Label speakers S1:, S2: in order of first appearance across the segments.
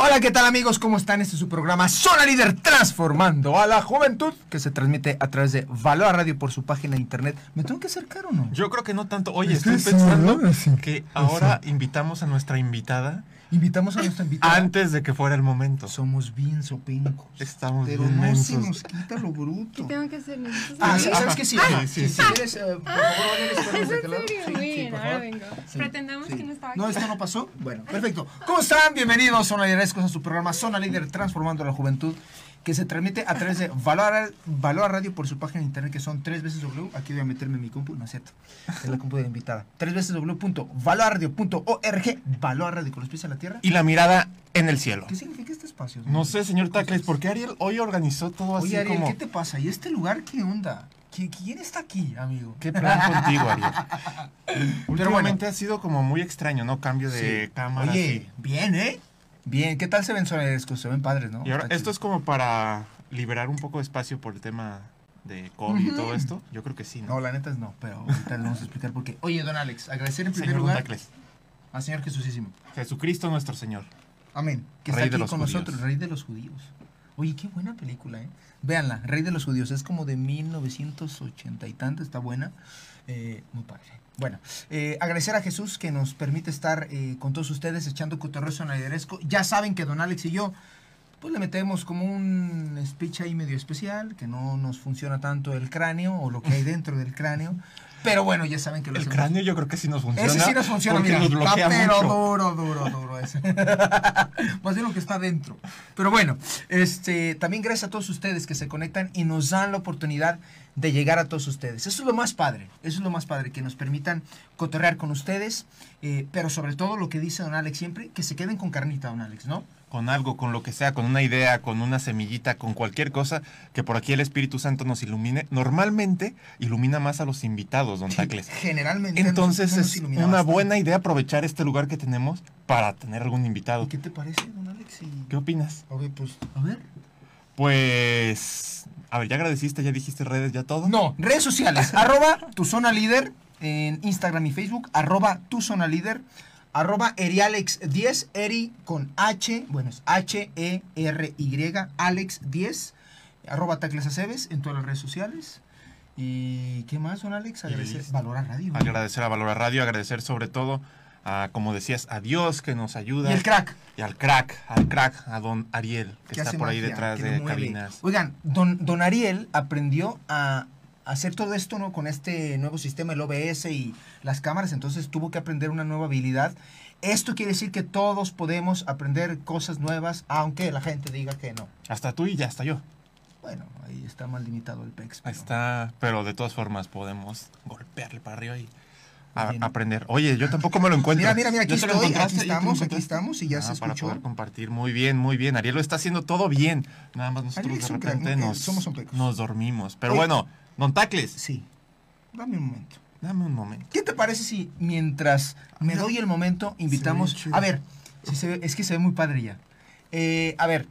S1: Hola, ¿qué tal amigos? ¿Cómo están? Este es su programa Zona Líder Transformando a la Juventud, que se transmite a través de Valor Radio por su página de internet. ¿Me tengo que acercar o no?
S2: Yo creo que no tanto. Oye, estoy pensando que ahora invitamos a nuestra invitada
S1: Invitamos a nuestra invitada.
S2: antes de que fuera el momento.
S1: Somos bien sopencos.
S2: Estamos
S1: Pero
S2: bien
S1: no se nos quita lo bruto.
S3: ¿Qué tengo que hacer? ¿Necesitas
S1: Ah, sí, ¿sabes qué? Sí,
S2: Ah, sí,
S1: si,
S2: sí.
S1: si quieres, eh, por favor, Valeria,
S3: ¿Es
S1: espérame
S3: en
S1: de aquel lado.
S3: serio?
S1: Sí,
S3: Muy
S1: sí,
S3: bien,
S1: por
S3: ahora
S1: favor.
S3: vengo.
S1: Sí,
S3: Pretendamos
S1: sí.
S3: que no estaba
S1: No,
S3: aquí.
S1: esto no pasó. Bueno, perfecto. ¿Cómo están? Bienvenidos, Zona Liderescos, a su programa Zona Líder Transformando a la Juventud, que se transmite a través de Valor, Valor Radio por su página de internet, que son tres veces W. Aquí voy a meterme en mi compu, no es cierto. Es la compu de la invitada. Tres veces W.valorradio.org. Valor Radio con los pies en la tierra.
S2: Y la mirada en el cielo.
S1: ¿Qué significa este espacio?
S2: No sé, señor Tacles, ¿por qué Ariel hoy organizó todo así
S1: Oye, Ariel,
S2: como...
S1: ¿qué te pasa? ¿Y este lugar qué onda? ¿Qui- ¿Quién está aquí, amigo?
S2: ¿Qué plan contigo, Ariel?
S1: bueno.
S2: Últimamente ha sido como muy extraño, ¿no? Cambio de
S1: Sí.
S2: cámara.
S1: Oye,
S2: sí.
S1: bien, ¿eh? Bien, ¿qué tal se ven Sonerescos? Se ven padres, ¿no?
S2: Y ahora,
S1: Está
S2: esto
S1: chido.
S2: es como para liberar un poco de espacio por el tema de COVID y todo esto. Yo creo que sí, ¿no?
S1: No, la neta es no, pero ahorita le vamos a explicar por qué. Oye, don Alex, agradecer en primer
S2: Señor
S1: lugar
S2: Tacles.
S1: al Señor Jesucísimo.
S2: Jesucristo nuestro Señor.
S1: Amén. Que
S2: Rey de
S1: está aquí
S2: los
S1: con
S2: judíos.
S1: nosotros, Rey de los Judíos. Oye, qué buena película, ¿eh? Véanla, Rey de los Judíos. Es como de 1980 y tanto, está buena. Eh, muy padre. Bueno, eh, agradecer a Jesús que nos permite estar eh, con todos ustedes echando cotorreo sonaideresco. Ya saben que don Alex y yo, pues le metemos como un speech ahí medio especial, que no nos funciona tanto el cráneo o lo que hay dentro del cráneo. Pero bueno, ya saben que lo
S2: El
S1: hacemos.
S2: cráneo yo creo que sí nos funciona.
S1: Ese sí nos funciona, mira.
S2: nos bloquea
S1: pero
S2: mucho.
S1: duro, duro, duro ese. Más bien lo que está dentro. Pero bueno, este, también gracias a todos ustedes que se conectan y nos dan la oportunidad de llegar a todos ustedes. Eso es lo más padre. Eso es lo más padre, que nos permitan cotorrear con ustedes. eh, pero sobre todo lo que dice don Alex siempre, que se queden con carnita, don Alex, ¿no?
S2: Con algo, con lo que sea, con una idea, con una semillita, con cualquier cosa, que por aquí el Espíritu Santo nos ilumine. Normalmente ilumina más a los invitados, don Tacles.
S1: Generalmente.
S2: Entonces
S1: nos
S2: es una
S1: bastante.
S2: buena idea aprovechar este lugar que tenemos para tener algún invitado.
S1: ¿Y qué te parece, don Alex? Y-
S2: ¿Qué opinas?
S1: A ver, pues, a ver.
S2: Pues, a ver, ya agradeciste, ya dijiste redes, ya todo.
S1: No, redes sociales. arroba tu zona líder en Instagram y Facebook. Arroba tu zona líder. Arroba erialex10. Eri con H. Bueno, es H-E-R-Y. Alex10. Arroba Tacles Aceves en todas las redes sociales. ¿Y qué más, don Alex? Agradecer.
S2: listo.
S1: Valora Radio.
S2: Agradecer a Valora Radio, agradecer sobre todo a, como decías, a Dios que nos ayuda.
S1: Y el crack.
S2: Y al crack, al crack, a don Ariel, que,
S1: que
S2: está por ahí detrás de
S1: mueve.
S2: cabinas.
S1: Oigan, don, don Ariel aprendió a hacer todo esto, ¿no? Con este nuevo sistema, el OBS y las cámaras, entonces tuvo que aprender una nueva habilidad. Esto quiere decir que todos podemos aprender cosas nuevas, aunque la gente diga que no.
S2: Hasta tú y ya hasta yo.
S1: Bueno, ahí está mal limitado el PEX.
S2: Ahí
S1: pero-
S2: está, pero de todas formas podemos golpearle para arriba y a- aprender. Oye, yo tampoco me lo encuentro.
S1: Mira, mira, mira, aquí
S2: ¿Ya te lo
S1: estoy, aquí
S2: ¿Ya te lo
S1: estamos, aquí estamos y ya
S2: Ah,
S1: se
S2: Para
S1: escuchó.
S2: poder compartir. Muy bien, muy bien. Ariel lo está haciendo todo bien. Nada más nosotros de
S1: crack,
S2: repente
S1: ¿no?
S2: Nos,
S1: somos pecos.
S2: nos dormimos. Pero
S1: Oye.
S2: bueno, don Tacles,
S1: Sí. Dame un momento.
S2: dame un momento.
S1: ¿Qué te parece si mientras me doy el momento invitamos... A ver, si se ve- es que se ve muy padre ya. Eh, a ver,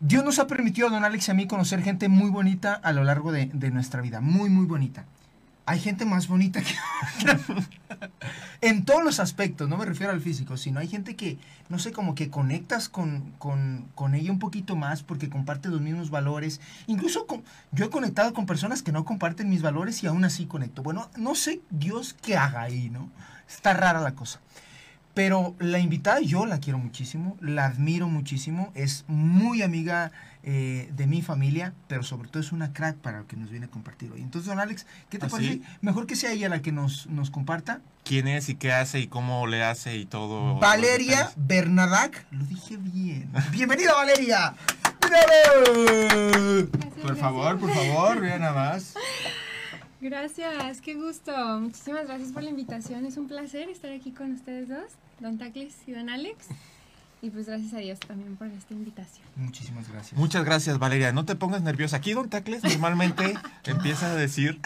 S1: Dios nos ha permitido a don Alex y a mí conocer gente muy bonita a lo largo de, de nuestra vida. Muy, muy bonita. Hay gente más bonita que... en todos los aspectos, no me refiero al físico, sino hay gente que, no sé, como que conectas con, con, con ella un poquito más porque comparte los mismos valores. Incluso yo he conectado con personas que no comparten mis valores y aún así conecto. Bueno, no sé Dios qué haga ahí, ¿no? Está rara la cosa. Pero la invitada yo la quiero muchísimo, la admiro muchísimo, es muy amiga eh, de mi familia, pero sobre todo es una crack para lo que nos viene a compartir hoy. Entonces, don Alex, ¿qué te
S2: ¿Ah,
S1: parece?
S2: sí?
S1: Mejor que sea ella la que nos, nos comparta.
S2: ¿Quién es y qué hace y cómo le hace y todo?
S1: Valeria? Bernadac, lo dije bien. Bienvenida Valeria. ¡Bravo! Por
S3: gracias.
S1: favor, por favor, vean nada más.
S3: Gracias, qué gusto. Muchísimas gracias por la invitación. Es un placer estar aquí con ustedes dos, Don Tacles y Don Alex. Y pues gracias a Dios también por esta invitación.
S1: Muchísimas gracias.
S2: Muchas gracias, Valeria. No te pongas nerviosa. Aquí Don Tacles normalmente empieza a decir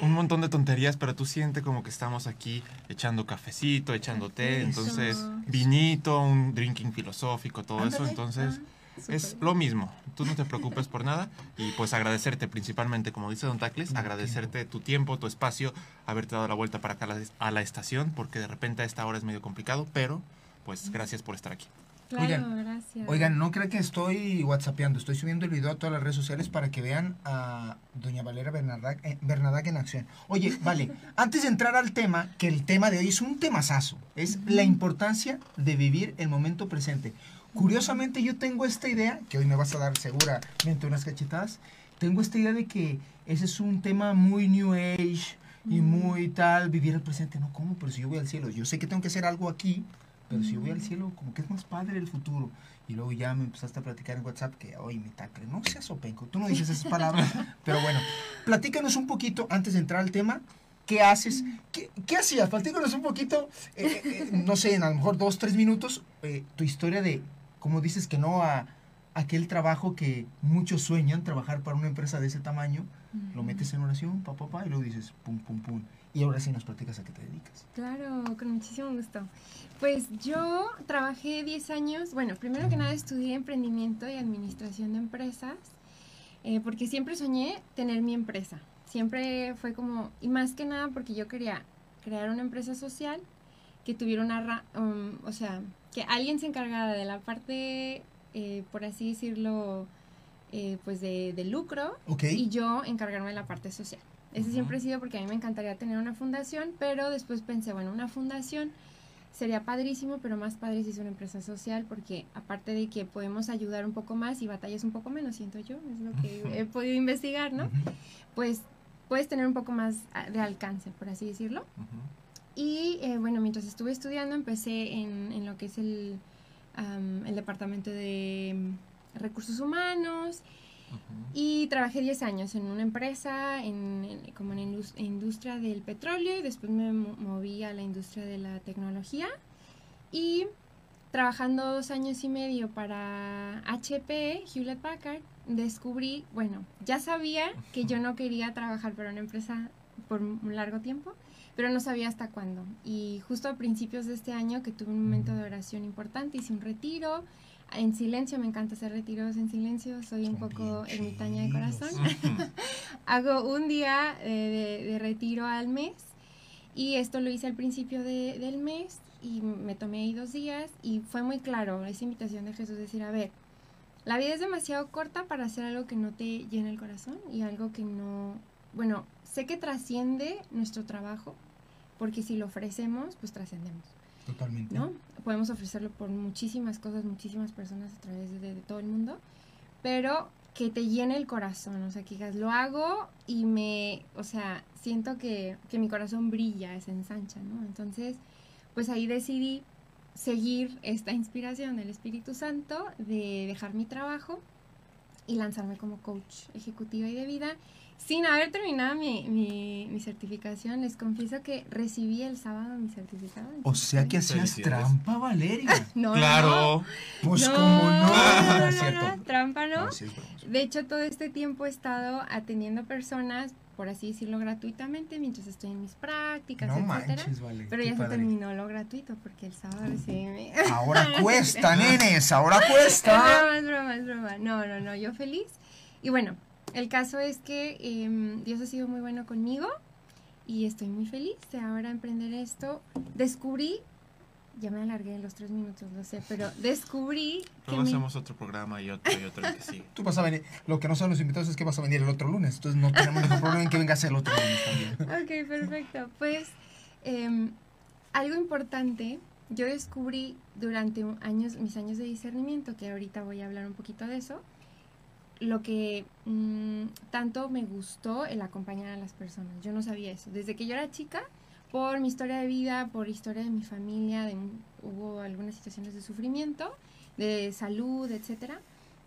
S2: un montón de tonterías, pero tú sientes como que estamos aquí echando cafecito, echando té,
S3: Eso.
S2: entonces vinito, un drinking filosófico, todo eso. Entonces
S3: Ah,
S2: es lo mismo. Tú no te preocupes por nada y pues agradecerte principalmente, como dice Don Tacles, agradecerte tu tiempo, tu espacio, haberte dado la vuelta para acá a la, a la estación, porque de repente a esta hora es medio complicado, pero pues gracias por estar aquí.
S3: Claro,
S1: Oigan,
S3: gracias.
S1: Oigan, no crean que estoy whatsappeando, estoy subiendo el video a todas las redes sociales para que vean a doña Valera Bernardac, eh, Bernadac en acción. Oye, vale, antes de entrar al tema, que el tema de hoy es un temazazo, es la importancia de vivir el momento presente. Curiosamente yo tengo esta idea, que hoy me vas a dar seguramente unas cachetadas, tengo esta idea de que ese es un tema muy New Age y
S3: Mm.
S1: muy tal, vivir el presente. No, ¿cómo? Pero si yo voy al cielo, yo sé que tengo que hacer algo aquí, pero si yo voy al cielo, como que es más padre el futuro. Y luego ya me empezaste a platicar en WhatsApp que, oye, mi tacle, no seas openco, tú no dices esas palabras. pero bueno, platícanos un poquito antes de entrar al tema. ¿Qué haces? ¿Qué, qué hacías? Platícanos un poquito, eh, eh, eh, no sé, en a lo mejor dos, tres minutos, eh, tu historia de cómo dices que no a aquel trabajo que muchos sueñan, trabajar para una empresa de ese tamaño, lo metes en oración, pa, pa, pa, y luego dices, pum, pum, pum. Y ahora sí nos platicas a qué te dedicas.
S3: Claro, con muchísimo gusto. Pues yo trabajé 10 años, bueno, primero que nada estudié emprendimiento y administración de empresas, eh, porque siempre soñé tener mi empresa. Siempre fue como, y más que nada porque yo quería crear una empresa social que tuviera una, um, o sea, que alguien se encargara de la parte, eh, por así decirlo, eh, pues de, de lucro
S1: ¿Ok?
S3: y yo encargarme de la parte social. Ese siempre ha sido porque a mí me encantaría tener una fundación, pero después pensé, bueno, una fundación sería padrísimo, pero más padre si es una empresa social, porque aparte de que podemos ayudar un poco más y batallas un poco menos, siento yo, es lo que he podido investigar, ¿no? Pues puedes tener un poco más ah, de alcance, por así decirlo. Y eh, bueno, mientras estuve estudiando empecé en, en lo que es el, el departamento de mm, recursos humanos
S2: Ujú.
S3: y trabajé 10 años en una empresa, en, en- como en la indus- industria del petróleo, y después me mo- moví a la industria de la tecnología. Y trabajando dos años y medio para HP, Hewlett Packard, descubrí, bueno, ya sabía que yo no quería trabajar para una empresa por un largo tiempo, pero no sabía hasta cuándo. Y justo a principios de este año, que tuve un momento de oración importante, hice un retiro. En silencio, me encanta hacer retiros en silencio, soy un
S1: Son
S3: poco ermitaña de corazón. Hago un día eh, de, de retiro al mes y esto lo hice al principio de- del mes y me tomé ahí dos días y fue muy claro esa invitación de Jesús, decir, a ver, la vida es demasiado corta para hacer algo que no te llena el corazón y algo que no, bueno, sé que trasciende nuestro trabajo porque si lo ofrecemos, pues trascendemos.
S1: Totalmente.
S3: ¿no? Podemos ofrecerlo por muchísimas cosas, muchísimas personas a través de, de todo el mundo, pero que te llene el corazón, o sea, que digas, lo hago y me, o sea, siento que, que mi corazón brilla, se ensancha, ¿no? Entonces, pues ahí decidí seguir esta inspiración del Espíritu Santo de dejar mi trabajo y lanzarme como coach ejecutiva y de vida. Sin haber terminado mi, mi, mi certificación, les confieso que recibí el sábado mi certificado.
S1: O sea que hacías trampa, Valeria.
S3: No, no,
S2: Claro.
S1: Pues
S3: no,
S1: como no.
S3: no, no,
S1: es cierto.
S3: no, trampa no.
S1: No.
S3: De hecho, todo este tiempo he estado atendiendo personas, por así decirlo, gratuitamente, mientras estoy en mis prácticas,
S1: No
S3: etcétera.
S1: manches, vale.
S3: Pero ya se terminó lo gratuito porque el sábado recibí mi...
S1: Ahora cuesta, nenes, ahora
S3: Es
S1: cuesta.
S3: broma, es broma, es broma. No, no, no, yo feliz. Y bueno, el caso es que em, Dios ha sido muy bueno conmigo y estoy muy feliz de ahora emprender esto. Descubrí, ya me alargué en los tres minutos, lo sé, pero descubrí que
S2: Luego
S3: mi-
S2: hacemos otro programa y otro y otro el que sigue.
S1: Tú vas a venir. Lo que no saben los invitados es que vas a venir el otro lunes. Entonces no tenemos ningún problema en que vengas el otro lunes también.
S3: Ok, perfecto. Pues em, algo importante, yo descubrí durante años, mis años de discernimiento, que ahorita voy a hablar un poquito de eso, lo que mm, tanto me gustó el acompañar a las personas. Yo no sabía eso. Desde que yo era chica, por mi historia de vida, por historia de mi familia, de, hubo algunas situaciones de sufrimiento, de salud, etcétera.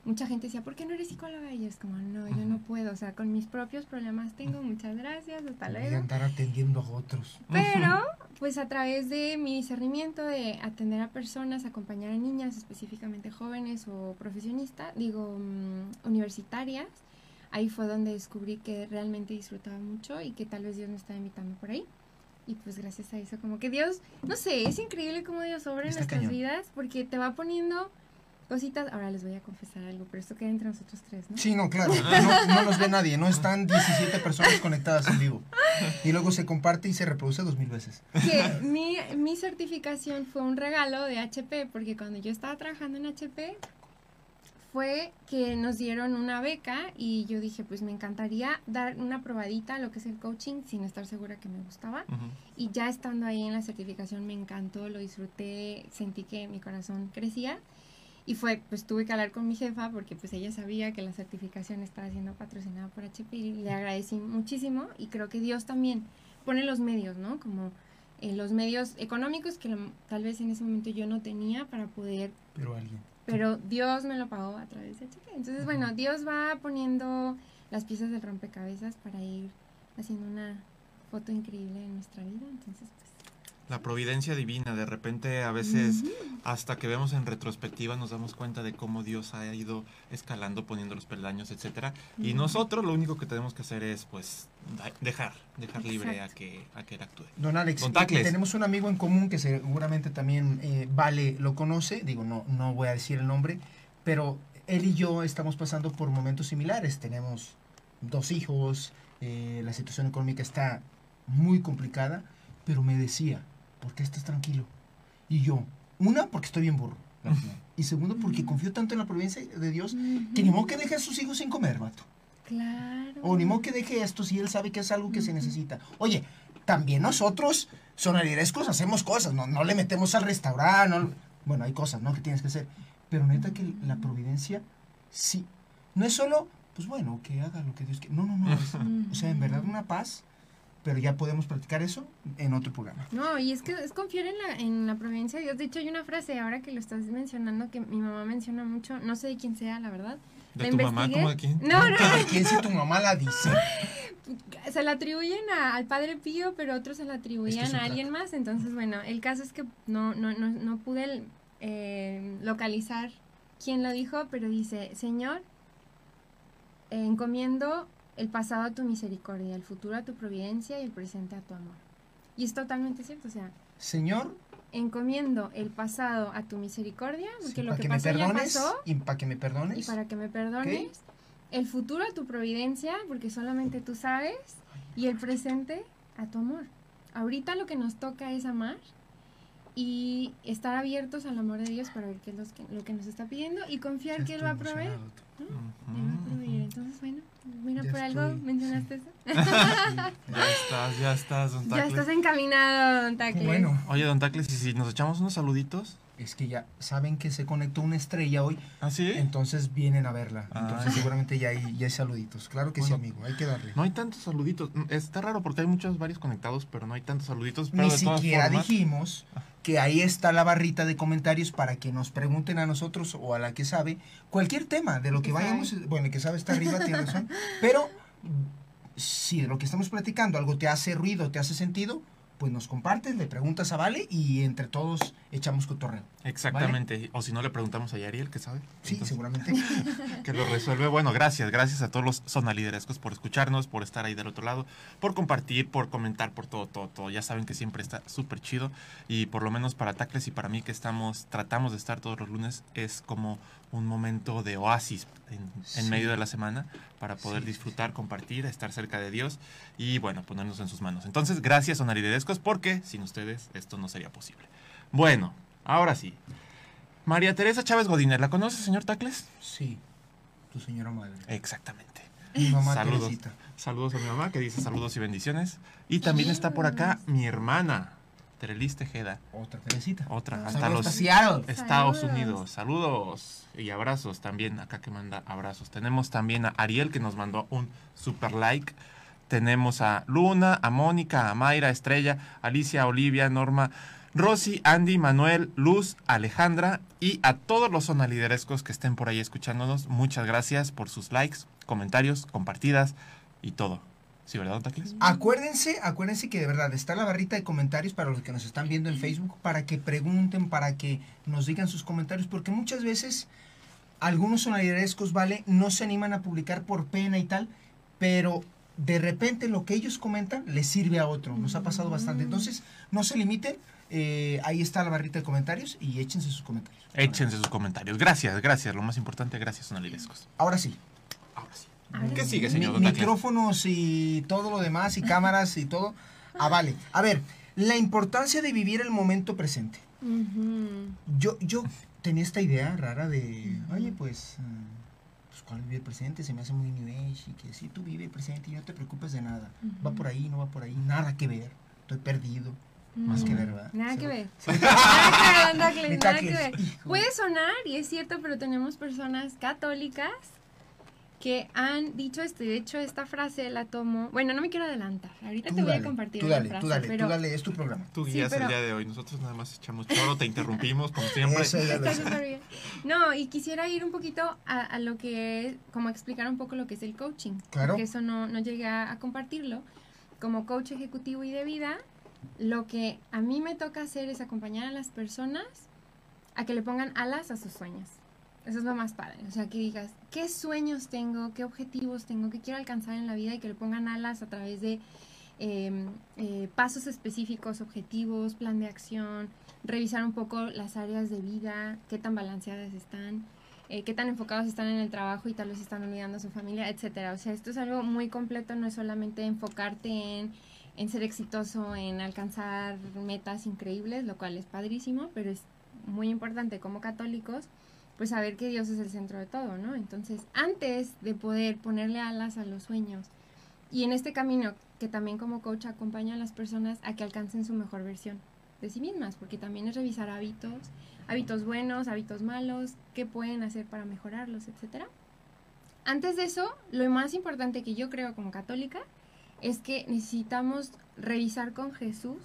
S3: Mucha gente decía, ¿por qué no eres psicóloga? Y yo es como, no, yo no puedo. O sea, con mis propios problemas tengo. Muchas gracias. Hasta
S1: Voy a
S3: luego.
S1: andar atendiendo a otros.
S3: Pero, pues a través de mi discernimiento de atender a personas, acompañar a niñas, específicamente jóvenes o profesionistas, digo, mm, universitarias, ahí fue donde descubrí que realmente disfrutaba mucho y que tal vez Dios me estaba invitando por ahí. Y pues gracias a eso, como que Dios, no sé, es increíble cómo Dios obra en nuestras
S1: cañón.
S3: vidas porque te va poniendo cositas. Ahora les voy a confesar algo, pero esto queda entre nosotros tres, ¿no?
S1: Sí, no, claro. No, no nos ve nadie, no están 17 personas conectadas en vivo. Y luego se comparte y se reproduce dos mil veces.
S3: Que mi, mi certificación fue un regalo de HP, porque cuando yo estaba trabajando en HP, fue que nos dieron una beca y yo dije, pues me encantaría dar una probadita a lo que es el coaching sin estar segura que me gustaba.
S2: Ujú.
S3: Y ya estando ahí en la certificación me encantó, lo disfruté, sentí que mi corazón crecía. Y fue, pues tuve que hablar con mi jefa porque pues ella sabía que la certificación estaba siendo patrocinada por HP y le agradecí muchísimo. Y creo que Dios también pone los medios, ¿no? Como eh, los medios económicos que lo- tal vez en ese momento yo no tenía para poder
S1: Pero alguien.
S3: pero Dios me lo pagó a través de HP. Entonces, bueno, Dios va poniendo las piezas del rompecabezas para ir haciendo una foto increíble en nuestra vida. Entonces, pues,
S2: La providencia divina, de repente a veces hasta que vemos en retrospectiva nos damos cuenta de cómo Dios ha ido escalando, poniendo los peldaños, etcétera. Y
S3: Ujú.
S2: nosotros lo único que tenemos que hacer es pues dejar, dejar libre a que, a que él actúe.
S1: Don Alex,
S2: Don
S1: y- y tenemos un amigo en común que seguramente también eh, Vale lo conoce, digo, no, no voy a decir el nombre, pero él y yo estamos pasando por momentos similares. Tenemos dos hijos, eh, la situación económica está muy complicada, pero me decía, ¿por qué estás tranquilo? Y yo, una, porque estoy bien burro. Y segundo, porque confío tanto en la providencia de Dios que ni modo que deje a sus hijos sin comer, vato.
S3: Claro.
S1: O ni modo que deje esto si él sabe que es algo que se necesita. Oye, también nosotros, sonarierescos, hacemos cosas, no, no le metemos al restaurante, no- bueno, hay cosas, ¿no? Que tienes que hacer. Pero neta que la providencia, sí. No es solo, pues bueno, que haga lo que Dios quiere. No, no, no. es- o sea, en verdad una paz, pero ya podemos practicar eso en otro programa.
S3: No, y es que es confiar en la, en la providencia de Dios. De hecho, hay una frase ahora que lo estás mencionando que mi mamá menciona mucho, no sé de quién sea, la verdad.
S2: ¿De
S3: La
S2: tu mamá? ¿Cómo de quién?
S3: No, no,
S1: ¿De quién si tu mamá la dice?
S3: se la atribuyen a- al Padre Pío, pero otros se la atribuían
S1: Es que
S3: a alguien más. Entonces, bueno, el caso es que no, no, no, no pude eh, localizar quién lo dijo, pero dice, Señor, eh, encomiendo el pasado a tu misericordia, el futuro a tu providencia y el presente a tu amor. Y es totalmente cierto, o sea,
S1: Señor,
S3: encomiendo el pasado a tu misericordia, porque lo que,
S1: que me
S3: pasó ya pasó,
S1: y para que me perdones.
S3: y para que me perdones, el futuro a tu providencia, porque solamente tú sabes, y el presente a tu amor. Ahorita lo que nos toca es amar y estar abiertos al amor de Dios para ver qué es lo que, lo que nos está pidiendo y confiar que Él va a proveer. Él va a proveer. Entonces, bueno, mira,
S1: Ya
S3: por algo
S1: estoy.
S3: mencionaste eso.
S2: Ya estás, ya estás, don
S3: Ya
S2: Tacles.
S3: estás encaminado, don Tacles.
S1: bueno.
S2: Oye, don Tacles, ¿y si nos echamos unos saluditos?
S1: Es que ya saben que se conectó una estrella hoy,
S2: ¿Ah, sí?
S1: entonces vienen a verla.
S2: Ah.
S1: Entonces seguramente ya hay, ya hay saluditos. Claro que sí, amigo, hay que darle.
S2: No hay tantos saluditos. Mm, Está raro porque hay muchos, varios conectados, pero no hay tantos saluditos. Pero
S1: Ni
S2: de todas
S1: siquiera
S2: formas,
S1: dijimos que ahí está la barrita de comentarios para que nos pregunten a nosotros o a la que sabe cualquier tema de lo que vayamos. Bueno, el que sabe está arriba, tiene razón. Pero si de lo que estamos platicando algo te hace ruido, te hace sentido, pues nos compartes, le preguntas a Vale y entre todos echamos cotorreo.
S2: Exactamente. O si no, le preguntamos a Yariel, que sabe.
S1: Sí,
S2: Entonces,
S1: seguramente.
S2: que lo resuelve. Bueno, gracias, gracias a todos los sonaliderescos por escucharnos, por estar ahí del otro lado, por compartir, por comentar, por todo, todo, todo. Ya saben que siempre está súper chido y por lo menos para Tacles y para mí que estamos, tratamos de estar todos los lunes, es como un momento de oasis en, medio de la semana para poder
S1: Sí,
S2: disfrutar, compartir, estar cerca de Dios y bueno, ponernos en sus manos. Entonces, gracias sonaliderescos porque sin ustedes esto no sería posible. Bueno, ahora sí. María Teresa Chávez Godínez, ¿la conoce, señor Tacles?
S1: Sí, tu señora madre.
S2: Exactamente.
S1: Mi mamá
S2: Saludos.
S1: Teresita.
S2: Saludos a mi mamá que dice saludos y bendiciones. Y también está por acá mi hermana, Terelis Tejeda.
S1: Otra Teresita.
S2: Otra, hasta
S1: Saludos
S2: los
S1: hasta Seattle.
S2: Estados
S3: Saludos.
S2: Unidos. Saludos y abrazos también. Acá que manda abrazos. Tenemos también a Ariel que nos mandó un super like. Tenemos a Luna, a Mónica, a Mayra, Estrella, Alicia, Olivia, Norma, Rosy, Andy, Manuel, Luz, Alejandra y a todos los sonaliderescos que estén por ahí escuchándonos. Muchas gracias por sus likes, comentarios, compartidas y todo. ¿Sí, verdad, don Tacles?
S1: Acuérdense, acuérdense que de verdad está la barrita de comentarios para los que nos están viendo en Facebook, para que pregunten, para que nos digan sus comentarios, porque muchas veces algunos sonarirescos, ¿vale? No se animan a publicar por pena y tal, pero de repente lo que ellos comentan les sirve a otro. Nos ha pasado bastante. Entonces, no se limiten, Eh, ahí está la barrita de comentarios y échense sus comentarios.
S2: Échense sus comentarios. Gracias, gracias. Lo más importante, gracias, Sonalidescos.
S1: Ahora sí.
S2: ¿Qué sigue,
S1: Mi-
S2: señor Tacles?
S1: micrófonos y todo lo demás y cámaras y todo. Ah, vale. A ver, la importancia de vivir el momento presente.
S3: Ujú.
S1: Yo, yo tenía esta idea rara de, oye, pues, eh, pues, ¿cuál vivir el presente? Se me hace muy new age y que sí, tú vive el presente y no te preocupes de nada. Va por ahí, no va por ahí, nada que ver. Estoy perdido. Más que ver, ¿verdad?
S3: Nada que ver. Nada que ver. Puede sonar, y es cierto, pero tenemos personas católicas que han dicho esto. Y de hecho, esta frase la tomo. Bueno, no me quiero adelantar. Ahorita
S1: Tú
S3: te voy
S1: dale,
S3: a compartir
S1: Tú dale,
S3: frase.
S1: tú dale,
S3: pero
S1: tú dale, es tu programa.
S2: Tú
S3: Sí,
S2: guías
S3: pero-
S2: el día de hoy. Nosotros nada más echamos choro, te interrumpimos, como siempre.
S1: Eso ya lo
S3: Está
S1: sé.
S3: súper bien. No, y quisiera ir un poquito a, a lo que es, como explicar un poco lo que es el coaching.
S1: Claro.
S3: Porque eso no, no llegué a, a compartirlo. Como coach ejecutivo y de vida, lo que a mí me toca hacer es acompañar a las personas a que le pongan alas a sus sueños. Eso es lo más padre. O sea, que digas, ¿qué sueños tengo? ¿Qué objetivos tengo? ¿Qué quiero alcanzar en la vida? Y que le pongan alas a través de eh, eh, pasos específicos, objetivos, plan de acción, revisar un poco las áreas de vida, qué tan balanceadas están, eh, qué tan enfocados están en el trabajo y tal vez están olvidando a su familia, etcétera. O sea, esto es algo muy completo, no es solamente enfocarte en, en ser exitoso, en alcanzar metas increíbles, lo cual es padrísimo, pero es muy importante como católicos, pues saber que Dios es el centro de todo, ¿no? Entonces, antes de poder ponerle alas a los sueños, y en este camino que también como coach acompaña a las personas a que alcancen su mejor versión de sí mismas, porque también es revisar hábitos, hábitos buenos, hábitos malos, qué pueden hacer para mejorarlos, etcétera. Antes de eso, lo más importante que yo creo como católica es que necesitamos revisar con Jesús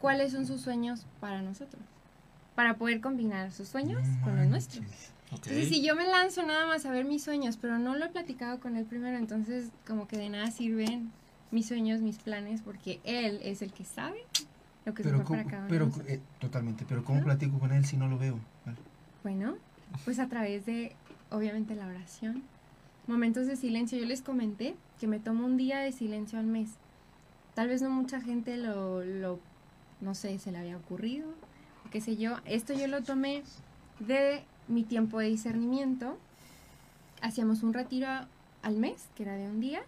S3: cuáles son sus sueños para nosotros, para poder combinar sus sueños
S1: No
S3: con los nuestros. Entonces, si yo me lanzo nada más a ver mis sueños, pero no lo he platicado con él primero, entonces como que de nada sirven mis sueños, mis planes, porque él es el que sabe lo que
S1: Pero,
S3: mejor para
S1: ¿cómo-
S3: cada uno.
S1: pero eh, totalmente, pero ¿cómo
S3: ¿No?
S1: platico con él si no lo veo? Vale.
S3: Bueno, pues a través de, obviamente, la oración, momentos de silencio. Yo les comenté que me tomo un día de silencio al mes. Tal vez no mucha gente lo, lo no sé, se le había ocurrido, qué sé yo. Esto yo lo tomé de mi tiempo de discernimiento. Hacíamos un retiro al mes, que era de un día.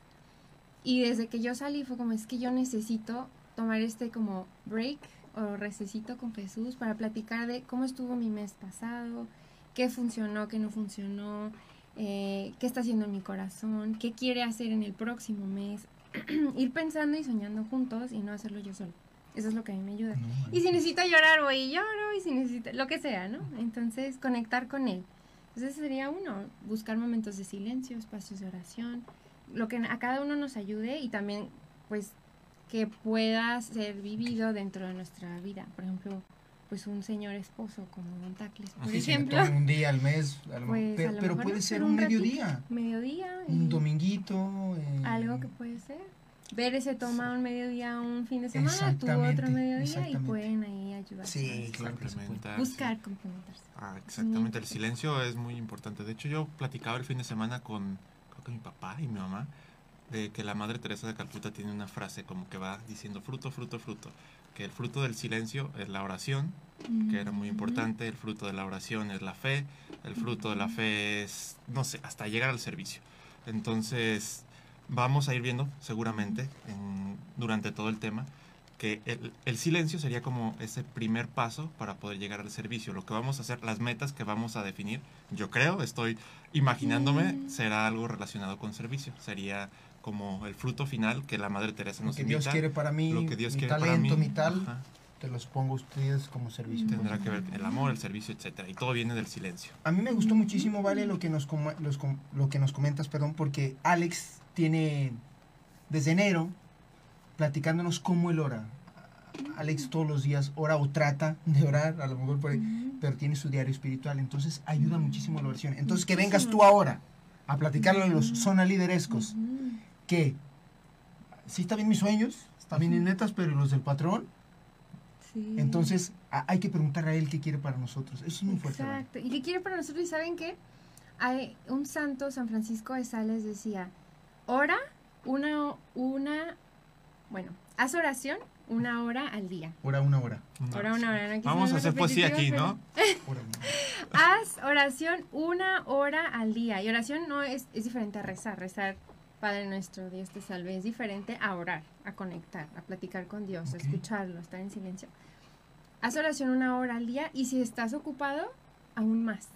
S3: Y desde que yo salí fue como, es que yo necesito tomar este como break o recesito con Jesús para platicar de cómo estuvo mi mes pasado, qué funcionó, qué no funcionó, eh, qué está haciendo en mi corazón, qué quiere hacer en el próximo mes. Ir pensando y soñando juntos y no hacerlo yo solo. Eso es lo que a mí me ayuda.
S1: No
S3: Y si necesito llorar, voy y lloro, y si necesito, lo que sea, ¿no? Entonces, conectar con él. Entonces sería uno, buscar momentos de silencio, espacios de oración, lo que a cada uno nos ayude y también, pues, que pueda ser vivido dentro de nuestra vida. Por ejemplo, pues un señor esposo como Don Tacles, por
S1: Sí,
S3: ejemplo.
S1: un día al mes,
S3: Pues,
S1: pero, pero puede ser
S3: un
S1: un
S3: ratito.
S1: mediodía,
S3: Mediodía.
S1: un dominguito. eh,
S3: Algo que puede ser. Ver ese toma un mediodía, un fin de semana, tú otro mediodía y pueden ahí ayudar.
S1: Sí, claro.
S2: Complementar,
S3: Buscar
S2: sí.
S3: complementarse.
S2: Ah, exactamente, el silencio es muy importante. De hecho, yo platicaba el fin de semana con, creo que mi papá y mi mamá, de que la Madre Teresa de Calcuta tiene una frase como que va diciendo fruto, fruto, fruto. Que el fruto del silencio es la oración, que era muy importante. El fruto de la oración es la fe. El fruto de la fe es, no sé, hasta llegar al servicio. Entonces, vamos a ir viendo seguramente en- durante todo el tema que el, el silencio sería como ese primer paso para poder llegar al servicio. Lo que vamos a hacer, las metas que vamos a definir, yo creo, estoy imaginándome,
S3: Mm.
S2: será algo relacionado con servicio. Sería como el fruto final que la Madre Teresa
S1: Lo
S2: nos
S1: que
S2: invita.
S1: Dios quiere para mí,
S2: lo que Dios
S1: mi
S2: quiere para
S1: talento,
S2: mí.
S1: mi tal,
S2: Ajá.
S1: Te los pongo a ustedes como servicio.
S2: Tendrá que ver el amor, el servicio, etcétera. Y todo viene del silencio.
S1: A mí me gustó muchísimo, Vale, lo que nos, com- los com- lo que nos comentas, perdón, porque Alex tiene desde enero platicándonos cómo él ora. Alex todos los días ora o trata de orar, a lo mejor por pero tiene su diario espiritual, entonces ayuda muchísimo a la oración. Entonces que vengas tú ahora a platicarle a los zona liderescos que sí está bien mis sueños, está bien mis metas, pero los del patrón,
S3: Sí.
S1: entonces a- hay que preguntar a él qué quiere para nosotros. Eso es muy fuerte. Vale.
S3: Exacto. ¿Y qué quiere para nosotros? ¿Y saben qué? Hay un santo, San Francisco de Sales, decía, ora una, una, bueno, haz oración una hora al día.
S1: Hora, una hora.
S3: Hora, una hora. No
S2: Vamos a hacer poesía aquí, ¿no?
S1: Hora, una hora.
S3: Haz oración una hora al día. Y oración no es, es diferente a rezar. Rezar, Padre nuestro, Dios te salve. Es diferente a orar, a conectar, a platicar con Dios, a escucharlo, estar en silencio. Haz oración una hora al día y si estás ocupado, aún más.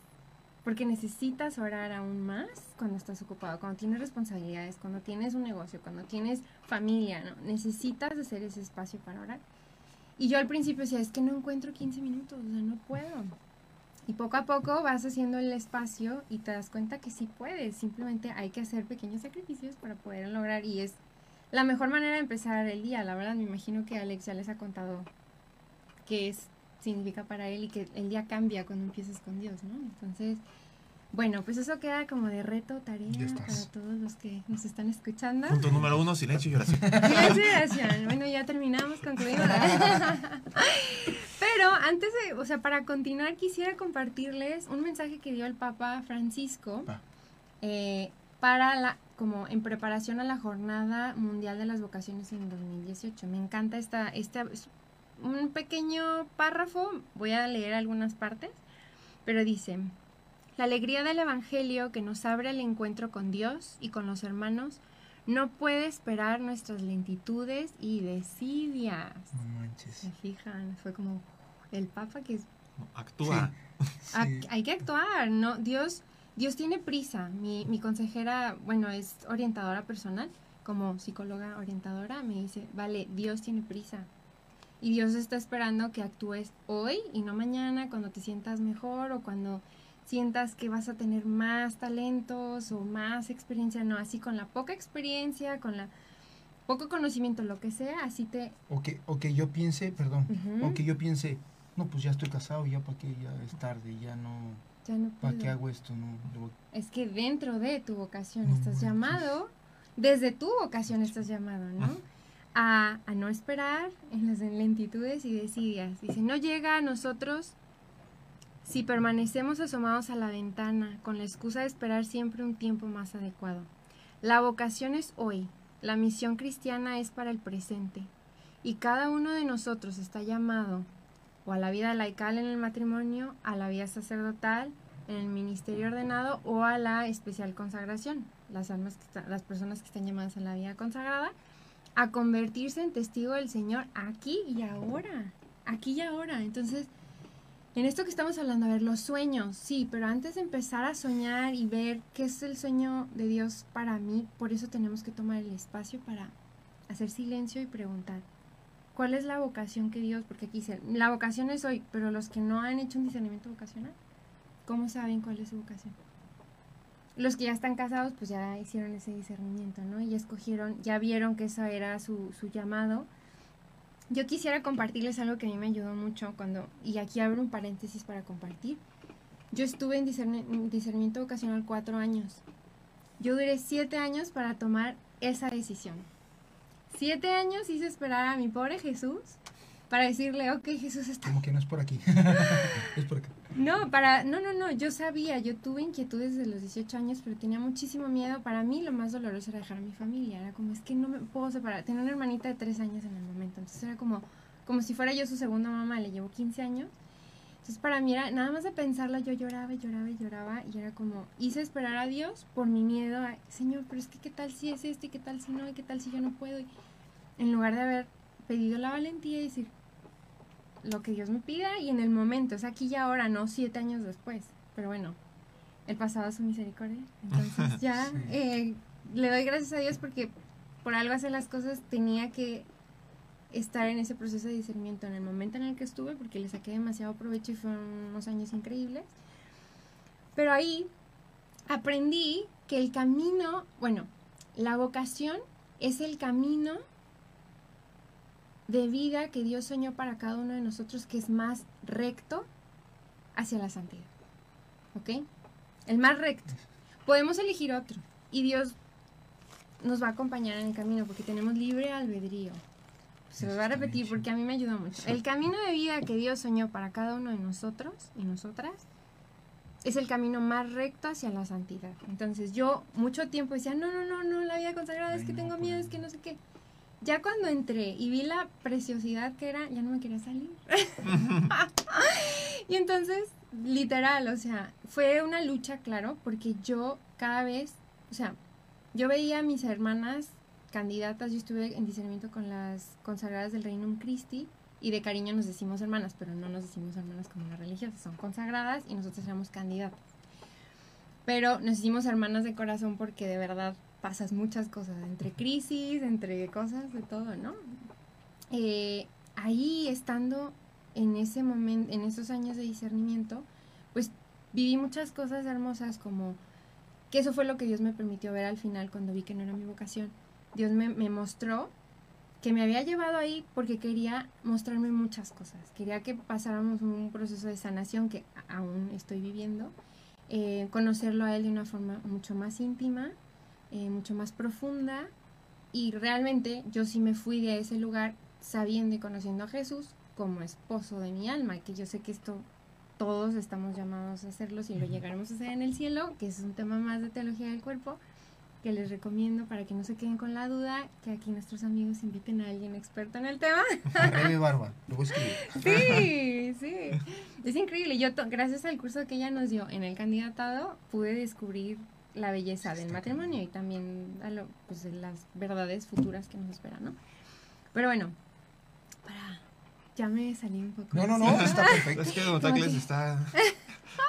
S3: Porque necesitas orar aún más cuando estás ocupado, cuando tienes responsabilidades, cuando tienes un negocio, cuando tienes familia, ¿no? Necesitas hacer ese espacio para orar. Y yo al principio decía, es que no encuentro 15 minutos, o sea, no puedo. Y poco a poco vas haciendo el espacio y te das cuenta que sí puedes. Simplemente hay que hacer pequeños sacrificios para poder lograr. Y es la mejor manera de empezar el día. La verdad, me imagino que Alex ya les ha contado qué es, significa para él y que el día cambia cuando empiezas con Dios, ¿no? Entonces, bueno, pues eso queda como de reto, tarea para todos los que nos están escuchando.
S2: Punto número uno, silencio y oración.
S3: Silencio y oración. Bueno, ya terminamos, concluimos. Pero antes de, o sea, para continuar, quisiera compartirles un mensaje que dio el Papa Francisco eh, para la, como en preparación a la Jornada Mundial de las Vocaciones en 2018. Me encanta esta, este, es un pequeño párrafo, voy a leer algunas partes, pero dice, la alegría del Evangelio que nos abre al encuentro con Dios y con los hermanos no puede esperar nuestras lentitudes y desidias.
S1: No manches.
S3: ¿Se fijan? Fue como el Papa que es
S2: Actúa.
S1: Sí.
S3: Hay que actuar, ¿no? Dios, Dios tiene prisa. Mi, mi consejera, bueno, es orientadora personal, como psicóloga orientadora, me dice, vale, Dios tiene prisa. Y Dios está esperando que actúes hoy y no mañana, cuando te sientas mejor o cuando sientas que vas a tener más talentos o más experiencia, no, así con la poca experiencia, con la poco conocimiento, lo que sea, así te...
S1: O que, o que yo piense, perdón, o que yo piense, no, pues ya estoy casado, ya para qué, ya es tarde, ya no,
S3: Ya no
S1: ¿para qué hago esto? No, voy-
S3: Es que dentro de tu vocación
S1: No
S3: estás llamado, desde tu vocación estás llamado, ¿no? A, a no esperar en las lentitudes y desidias. Dice, no llega a nosotros si permanecemos asomados a la ventana con la excusa de esperar siempre un tiempo más adecuado. La vocación es hoy, la misión cristiana es para el presente y cada uno de nosotros está llamado o a la vida laical en el matrimonio, a la vida sacerdotal, en el ministerio ordenado o a la especial consagración, las almas que están- las personas que están llamadas a la vida consagrada, a convertirse en testigo del Señor aquí y ahora, aquí y ahora. Entonces, en esto que estamos hablando, a ver, los sueños, sí, pero antes de empezar a soñar y ver qué es el sueño de Dios para mí, por eso tenemos que tomar el espacio para hacer silencio y preguntar, ¿cuál es la vocación que Dios, porque aquí dice, la vocación es hoy, pero los que no han hecho un discernimiento vocacional, ¿cómo saben cuál es su vocación? Los que ya están casados, pues ya hicieron ese discernimiento, ¿no? Y escogieron, ya vieron que esa era su, su llamado. Yo quisiera compartirles algo que a mí me ayudó mucho cuando, y aquí abro un paréntesis para compartir. Yo estuve en discernimiento vocacional cuatro años. Yo duré siete años para tomar esa decisión. Siete años hice esperar a mi pobre Jesús para decirle, ok, Jesús está
S1: Como que no es por aquí, es por acá.
S3: no, para, no, no, no, yo sabía, yo tuve inquietudes desde los 18 años, pero tenía muchísimo miedo. Para mí lo más doloroso era dejar a mi familia, era como, es que no me puedo separar. Tenía una hermanita de 3 años en el momento, entonces era como, como si fuera yo su segunda mamá, le llevo 15 años. Entonces para mí era, nada más de pensarla, yo lloraba y lloraba y lloraba y era como, hice esperar a Dios por mi miedo, a, Señor, pero es que qué tal si es esto y qué tal si no y qué tal si yo no puedo. Y en lugar de haber pedido la valentía y decir, lo que Dios me pida y en el momento, es aquí y ahora, no siete años después. Pero bueno, el pasado es su misericordia. Entonces ya
S1: Sí.
S3: eh, le doy gracias a Dios porque por algo hacer las cosas tenía que estar en ese proceso de discernimiento en el momento en el que estuve porque le saqué demasiado provecho y fueron unos años increíbles. Pero ahí aprendí que el camino, bueno, la vocación es el camino de vida que Dios soñó para cada uno de nosotros que es más recto hacia la santidad. ¿Ok? El más recto. Podemos elegir otro y Dios nos va a acompañar en el camino porque tenemos libre albedrío. Se lo voy a repetir porque a mí me ayudó mucho. El camino de vida que Dios soñó para cada uno de nosotros y nosotras es el camino más recto hacia la santidad. Entonces yo mucho tiempo decía, no, no, no, no, la vida consagrada es que tengo
S1: pues
S3: miedo,
S1: no.
S3: es que no sé qué. Ya cuando entré y vi la preciosidad que era, ya no me quería salir. y entonces, literal, o sea, fue una lucha, claro, porque yo cada vez, o sea, yo veía a mis hermanas candidatas, yo estuve en discernimiento con las consagradas del Reino Christi y de cariño nos decimos hermanas, pero no nos decimos hermanas como una religiosa, son consagradas y nosotros éramos candidatas. Pero nos decimos hermanas de corazón porque de verdad pasas muchas cosas, entre crisis, entre cosas de todo, ¿no? Eh, ahí estando en ese momento, en esos años de discernimiento, pues viví muchas cosas hermosas como que eso fue lo que Dios me permitió ver al final cuando vi que no era mi vocación. Dios me, me mostró que me había llevado ahí porque quería mostrarme muchas cosas. Quería que pasáramos un proceso de sanación que aún estoy viviendo, eh, conocerlo a Él de una forma mucho más íntima, eh, mucho más profunda. Y realmente yo sí me fui de ese lugar sabiendo y conociendo a Jesús como esposo de mi alma, que yo sé que esto todos estamos llamados a hacerlo si lo llegaremos a hacer en el cielo, que es un tema más de teología del cuerpo, que les recomiendo para que no se queden con la duda, que aquí nuestros amigos inviten a alguien experto en el tema.
S1: Rebe Barba, lo voy a
S3: escribir. Sí, sí. Es increíble. Yo, gracias al curso que ella nos dio en el candidatado, pude descubrir la belleza del matrimonio y también a lo, pues, las verdades futuras que nos esperan, ¿no? Pero bueno, para... Ya me salí un poco.
S1: No, no, no, está perfecto.
S2: Es que Don Tacles está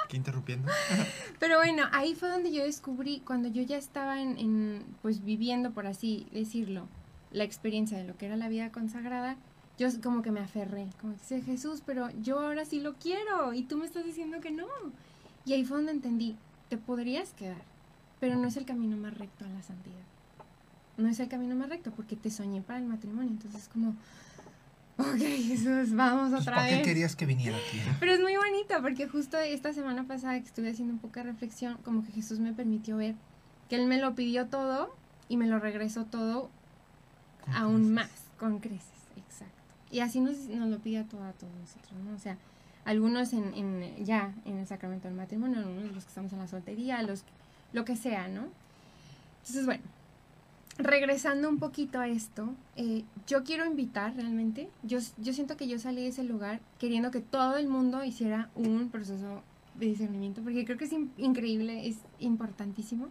S2: aquí interrumpiendo.
S3: Pero bueno, ahí fue donde yo descubrí, cuando yo ya estaba en, en, pues viviendo, por así decirlo, la experiencia de lo que era la vida consagrada, yo como que me aferré, como que dice Jesús, pero yo ahora sí lo quiero y tú me estás diciendo que no. Y ahí fue donde entendí, te podrías quedar, pero no es el camino más recto a la santidad. No es el camino más recto porque te soñé para el matrimonio. Entonces, como, ok, Jesús, vamos otra
S1: ¿Para
S3: vez.
S1: qué querías que viniera aquí?
S3: Pero es muy bonito porque justo esta semana pasada que estuve haciendo un poco de reflexión, como que Jesús me permitió ver que Él me lo pidió todo y me lo regresó todo aún
S1: creces.
S3: más, con creces, exacto. Y así nos, nos lo pide a, todo, a todos nosotros, ¿no? O sea, algunos en, en, ya en el sacramento del matrimonio, algunos los que estamos en la soltería, los lo que sea, ¿no? Entonces, bueno, regresando un poquito a esto, eh, yo quiero invitar realmente, yo, yo siento que yo salí de ese lugar queriendo que todo el mundo hiciera un proceso de discernimiento, porque creo que es in- increíble, es importantísimo.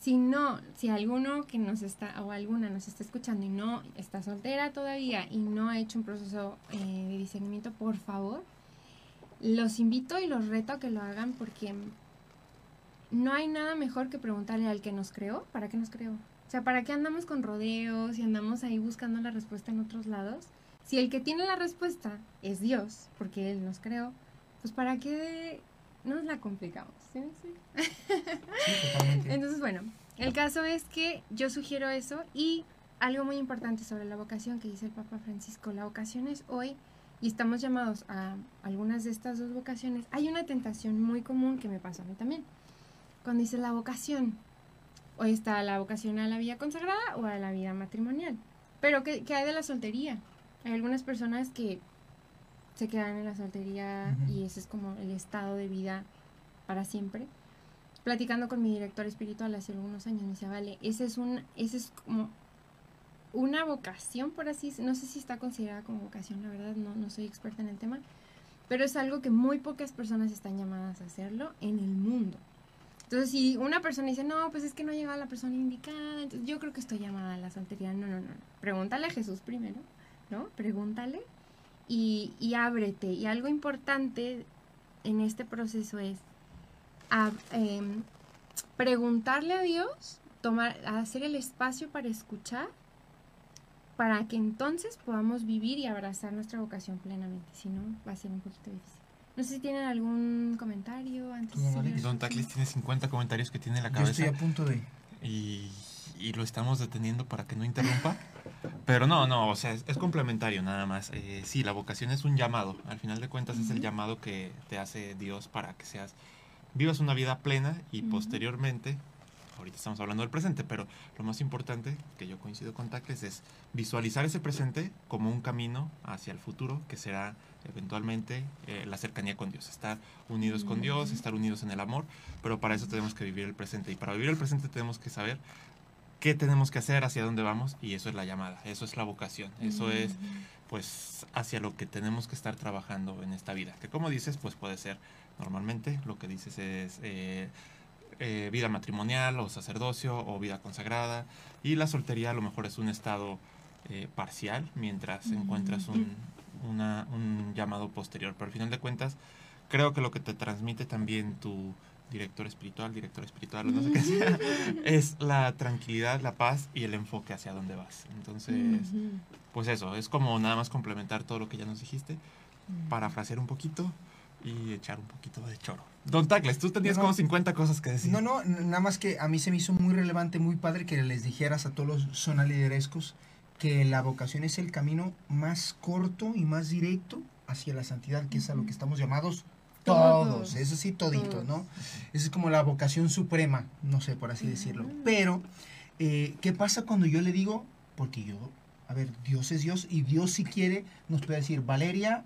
S3: Si no, si alguno que nos está, o alguna nos está escuchando y no está soltera todavía y no ha hecho un proceso eh, de discernimiento, por favor, los invito y los reto a que lo hagan porque no hay nada mejor que preguntarle al que nos creó, ¿para qué nos creó? O sea, ¿para qué andamos con rodeos y andamos ahí buscando la respuesta en otros lados? Si el que tiene la respuesta es Dios, porque Él nos creó, pues ¿para qué nos la complicamos? Entonces, bueno, el caso es que yo sugiero eso y algo muy importante sobre la vocación que dice el Papa Francisco, la vocación es hoy y estamos llamados a algunas de estas dos vocaciones. Hay una tentación muy común que me pasó a mí también. Cuando dice la vocación, hoy está la vocación a la vida consagrada o a la vida matrimonial. Pero ¿qué, qué hay de la soltería? Hay algunas personas que se quedan en la soltería y ese es como el estado de vida para siempre platicando con mi director espiritual hace algunos años, me decía, vale, ese es un, ese es como una vocación, por así, no sé si está considerada como vocación, la verdad, no, no soy experta en el tema, pero es algo que muy pocas personas están llamadas a hacerlo en el mundo. Entonces, si una persona dice, no, pues es que no ha llegado la persona indicada, entonces yo creo que estoy llamada a la soltería. No, no, no. Pregúntale a Jesús primero, ¿no? Pregúntale y, y ábrete. Y algo importante en este proceso es a, em, preguntarle a Dios, tomar, hacer el espacio para escuchar, para que entonces podamos vivir y abrazar nuestra vocación plenamente. Si no, va a ser un poquito difícil. No sé si tienen algún comentario antes
S1: Tú,
S3: de.
S2: Don Tacles tiene 50 comentarios que tiene en la
S1: Yo estoy
S2: cabeza
S1: a punto de...
S2: y, y lo estamos deteniendo para que no interrumpa. Pero no, no, o sea, es, es complementario nada más. Eh, sí, la vocación es un llamado. Al final de cuentas es el llamado que te hace Dios para que seas, vivas una vida plena y
S3: Ujú.
S2: posteriormente, ahorita estamos hablando del presente, pero lo más importante, que yo coincido con Tacles, es visualizar ese presente como un camino hacia el futuro, que será eventualmente eh, la cercanía con Dios, estar unidos con Dios, estar unidos en el amor, pero para eso tenemos que vivir el presente. Y para vivir el presente tenemos que saber qué tenemos que hacer, hacia dónde vamos, y eso es la llamada, eso es la vocación, eso es pues hacia lo que tenemos que estar trabajando en esta vida. Que como dices, pues puede ser normalmente lo que dices es eh, eh, vida matrimonial o sacerdocio o vida consagrada. Y la soltería a lo mejor es un estado eh, parcial mientras encuentras un, una- un llamado posterior. Pero al final de cuentas, creo que lo que te transmite también tu director espiritual, director espiritual, o no sé qué sea, es la tranquilidad, la paz y el enfoque hacia dónde vas. Entonces, pues eso, es como nada más complementar todo lo que ya nos dijiste, parafrasear un poquito y echar un poquito de choro. Don Tacles, tú tenías
S1: No,
S2: como
S1: no.
S2: 50 cosas que decir.
S1: No, no, nada más que a mí se me hizo muy relevante, muy padre que les dijeras a todos los sonaliderescos que la vocación es el camino más corto y más directo hacia la santidad, que es a lo que estamos llamados todos,
S3: Todos.
S1: eso sí, toditos,
S3: Todos.
S1: ¿no? Esa es como la vocación suprema, no sé, por así decirlo. Pero, eh, ¿qué pasa cuando yo le digo, porque yo, a ver, Dios es Dios y Dios si quiere nos puede decir, Valeria,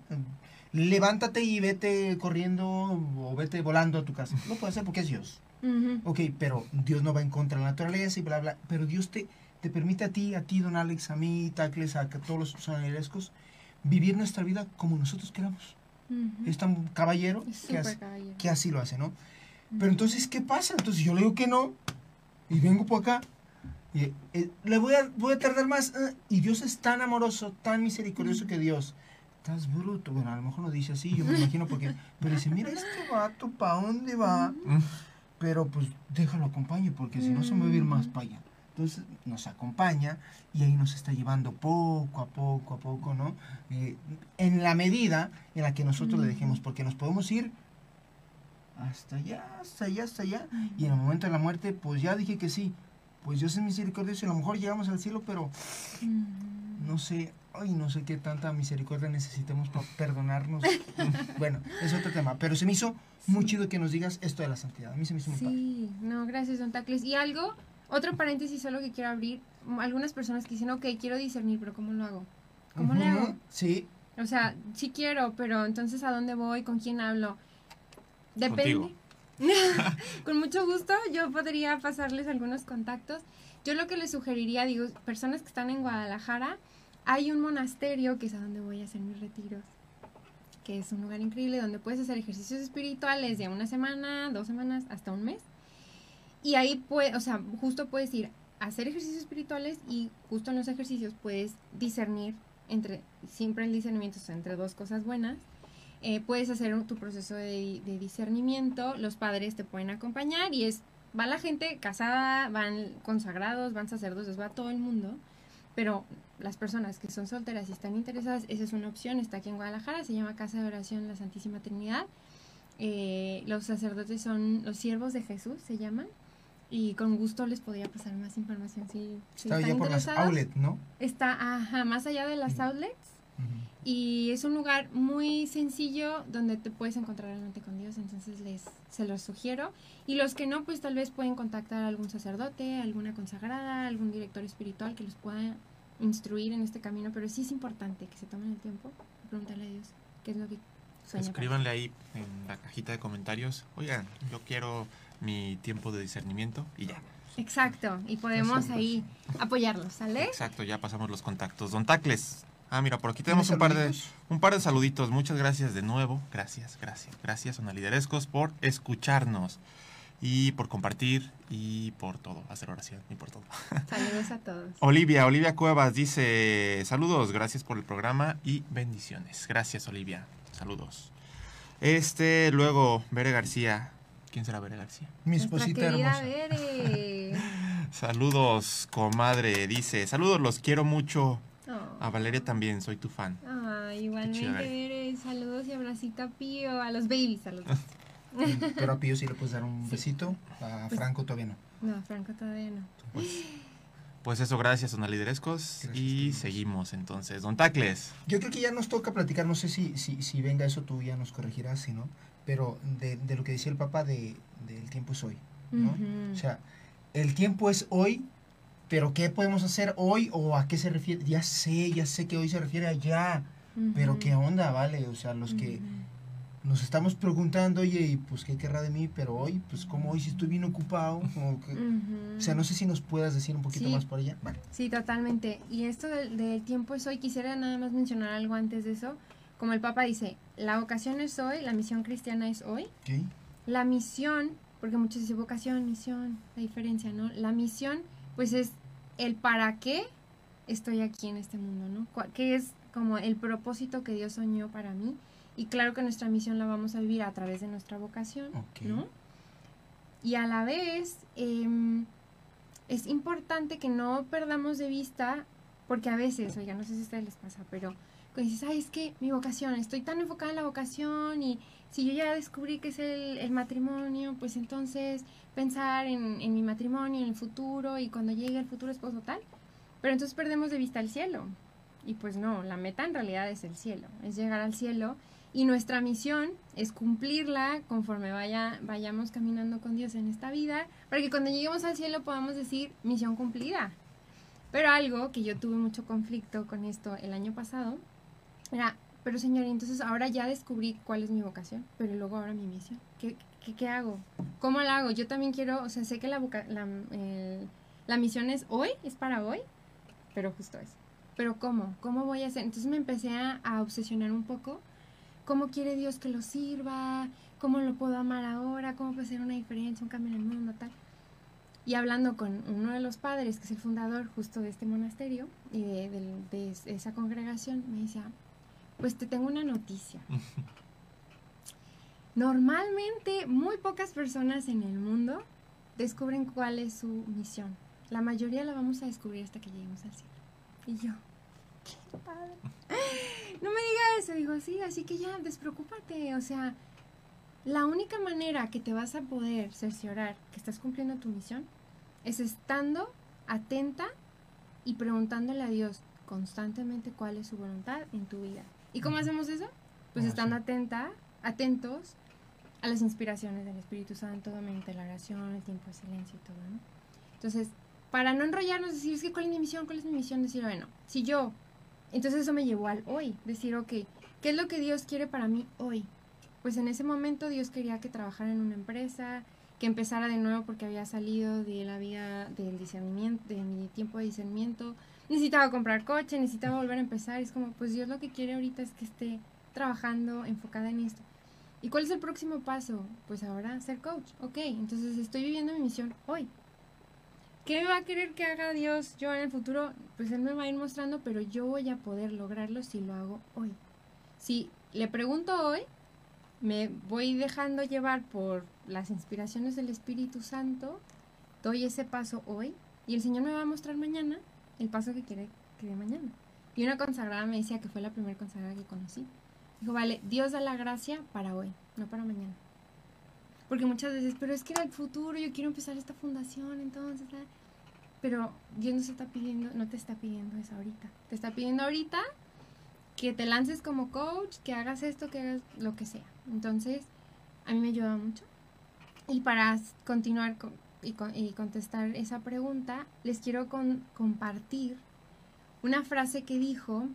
S1: levántate y vete corriendo o vete volando a tu casa. Lo puede hacer porque es Dios.
S3: Ujú.
S1: Ok, pero Dios no va en contra de la naturaleza y bla, bla. Pero Dios te, te permite a ti, a ti, don Alex, a mí, Tacles, a todos los sonalerescos, vivir nuestra vida como nosotros queramos.
S3: Ujú.
S1: Es tan caballero
S3: Es
S1: que,
S3: súper caballero.
S1: que así lo hace, ¿no? Pero entonces, ¿qué pasa? Entonces yo le digo que no y vengo por acá. Y, eh, le voy a, voy a tardar más. eh, y Dios es tan amoroso, tan misericordioso que Dios. Estás bruto. Bueno, a lo mejor no dice así, yo me imagino porque. Pero dice, mira este vato, ¿para dónde va? Pero pues déjalo acompañe porque si no se me va a ir más para allá. Entonces nos acompaña y ahí nos está llevando poco a poco a poco, ¿no? Eh, en la medida en la que nosotros le dejemos, porque nos podemos ir hasta allá, hasta allá, hasta allá. Y en el momento de la muerte, pues ya dije que sí. Pues Dios es misericordioso y a lo mejor llegamos al cielo, pero no sé, ay, no sé qué tanta misericordia necesitemos para perdonarnos. bueno, es otro tema. Pero se me hizo muy chido que nos digas esto de la santidad. A mí se me hizo muy padre.
S3: Sí, no, gracias, don Tacles. Y algo, otro paréntesis solo que quiero abrir. Algunas personas que dicen, ok, quiero discernir, pero ¿cómo lo hago? ¿Cómo le
S1: Ujú,
S3: hago?
S1: Sí,
S3: O sea, sí quiero, pero entonces ¿a dónde voy? ¿Con quién hablo? Depende. Con mucho gusto, yo podría pasarles algunos contactos. Yo lo que les sugeriría, digo, personas que están en Guadalajara, hay un monasterio que es a donde voy a hacer mis retiros, que es un lugar increíble donde puedes hacer ejercicios espirituales de una semana, dos semanas, hasta un mes. Y ahí puedes, o sea, justo puedes ir a hacer ejercicios espirituales y justo en los ejercicios puedes discernir entre, siempre el discernimiento es entre dos cosas buenas. Eh, puedes hacer tu proceso de, de discernimiento, los padres te pueden acompañar y es, va la gente casada, van consagrados, van sacerdotes, va todo el mundo, pero las personas que son solteras y están interesadas, esa es una opción, está aquí en Guadalajara, se llama Casa de Oración La Santísima Trinidad. Eh, los sacerdotes son los siervos de Jesús, se llaman, y con gusto les podría pasar más información si, si
S1: está
S3: están
S1: ya por las
S3: interesados.
S1: outlet, ¿no?
S3: Está ajá, más allá de las outlets. Y es un lugar muy sencillo donde te puedes encontrar realmente con Dios, entonces les se los sugiero. Y los que no, pues tal vez pueden contactar a algún sacerdote, alguna consagrada, algún director espiritual que los pueda instruir en este camino, pero sí es importante que se tomen el tiempo de preguntarle a Dios qué es lo que sueña. para
S2: Escríbanle ahí en la cajita de comentarios. Oigan, yo quiero mi tiempo de discernimiento y ya.
S3: Exacto, y podemos
S1: Exacto.
S3: ahí apoyarlos, ¿sale?
S2: Exacto, ya pasamos los contactos. Don Tacles. Ah, mira, por aquí tenemos
S1: ¿Tienes
S2: un par de
S1: saluditos?
S2: un par de saluditos. Muchas gracias de nuevo. Gracias, gracias, gracias, Sonaliderescos, por escucharnos y por compartir y por todo, hacer oración y por todo.
S3: Saludos a todos.
S2: Olivia, Olivia Cuevas dice, saludos, gracias por el programa y bendiciones. Gracias, Olivia. Saludos. Este, luego, Bere García. ¿Quién será Bere García?
S1: Mi esposita hermosa.
S3: Bere.
S2: Saludos, comadre. Dice, saludos, los quiero mucho.
S3: Oh.
S2: A Valeria también, soy tu fan.
S3: Ah, igualmente,
S2: Bere.
S3: Bere. Saludos y abracito a Pío, a los babies, a los dos.
S1: Pero a Pío sí le puedes dar un besito. A
S3: Pues-
S1: Franco todavía no.
S3: No, Franco todavía no.
S2: Pues, pues eso, gracias, Sonaliderescos.
S1: Gracias,
S2: Y seguimos entonces. Don Tacles.
S1: Yo creo que ya nos toca platicar, no sé si, si, si venga eso, tú ya nos corregirás, si no, pero de, de lo que decía el Papa de, del tiempo es hoy, ¿no? O sea, el tiempo es hoy, pero ¿qué podemos hacer hoy o a qué se refiere? Ya sé, ya sé que hoy se refiere a ya, pero. ¿qué onda, vale? O sea, los que nos estamos preguntando, oye, y pues qué querrá de mí, pero hoy, pues como hoy si estoy bien ocupado, como que, o sea, no sé si nos puedas decir un poquito
S3: Sí.
S1: más por allá. Vale.
S3: Sí, totalmente. Y esto del, del tiempo es hoy, quisiera nada más mencionar algo antes de eso. Como el Papa dice, la vocación es hoy, la misión cristiana es hoy. La misión, porque muchos dicen vocación, misión, la diferencia, ¿no? La misión, pues es el para qué estoy aquí en este mundo, ¿no? ¿Qué es como el propósito que Dios soñó para mí? Y claro que nuestra misión la vamos a vivir a través de nuestra vocación. ¿no? Y a la vez, em, es importante que no perdamos de vista, porque a veces, oiga, no sé si a ustedes les pasa, pero cuando dices, ay, es que mi vocación, estoy tan enfocada en la vocación y si yo ya descubrí que es el, el matrimonio, pues entonces pensar en, en mi matrimonio, en el futuro y cuando llegue el futuro esposo tal, pero entonces perdemos de vista el cielo. Y pues no, la meta en realidad es el cielo, es llegar al cielo y nuestra misión es cumplirla conforme vaya, vayamos caminando con Dios en esta vida, para que cuando lleguemos al cielo podamos decir misión cumplida. Pero algo que yo tuve mucho conflicto con esto el año pasado era, pero señor, entonces ahora ya descubrí cuál es mi vocación, pero luego ahora mi misión. ¿Qué, qué, qué hago? ¿Cómo la hago? Yo también quiero, o sea, sé que la, la, el- la misión es hoy, es para hoy, pero justo eso. Pero ¿cómo? ¿Cómo voy a hacer? Entonces me empecé a, obsesionar un poco. ¿Cómo quiere Dios que lo sirva? ¿Cómo lo puedo amar ahora? ¿Cómo puede ser una diferencia, un cambio en el mundo, tal? Y hablando con uno de los padres, que es el fundador justo de este monasterio y de, del- de esa congregación, me decía, pues te tengo una noticia. Normalmente muy pocas personas en el mundo descubren cuál es su misión. La mayoría la vamos a descubrir hasta que lleguemos al cielo. Y yo, qué padre. No me diga eso, digo, sí, así que ya, despreocúpate. O sea, la única manera que te vas a poder cerciorar que estás cumpliendo tu misión es estando atenta y preguntándole a Dios constantemente cuál es su voluntad en tu vida. ¿Y cómo hacemos eso? Pues estando atenta, atentos a las inspiraciones del Espíritu Santo, mediante la oración, el tiempo de silencio y todo, ¿no? Entonces, para no enrollarnos, decir, es que cuál es mi misión, cuál es mi misión, decir, bueno, si yo, entonces eso me llevó al hoy, decir, ok, ¿qué es lo que Dios quiere para mí hoy? Pues en ese momento Dios quería que trabajara en una empresa, que empezara de nuevo porque había salido de la vida del discernimiento, de mi tiempo de discernimiento, necesitaba comprar coche, necesitaba volver a empezar, es como, pues Dios lo que quiere ahorita es que esté trabajando enfocada en esto. ¿Y cuál es el próximo paso? Pues ahora ser coach. Ok, entonces estoy viviendo mi misión hoy. ¿Qué va a querer que haga Dios yo en el futuro? Pues Él me va a ir mostrando, pero yo voy a poder lograrlo si lo hago hoy. Si le pregunto hoy, me voy dejando llevar por las inspiraciones del Espíritu Santo, doy ese paso hoy y el Señor me va a mostrar mañana el paso que quiere que dé mañana. Y una consagrada me decía que fue la primera consagrada que conocí. Dijo, vale, Dios da la gracia para hoy, no para mañana. Porque muchas veces, pero es que era el futuro, yo quiero empezar esta fundación, entonces, ah". pero Dios no se está pidiendo, no te está pidiendo eso ahorita. Te está pidiendo ahorita que te lances como coach, que hagas esto, que hagas lo que sea. Entonces, a mí me ayuda mucho. Y para continuar con- y, con- y contestar esa pregunta, les quiero compartir una frase que dijo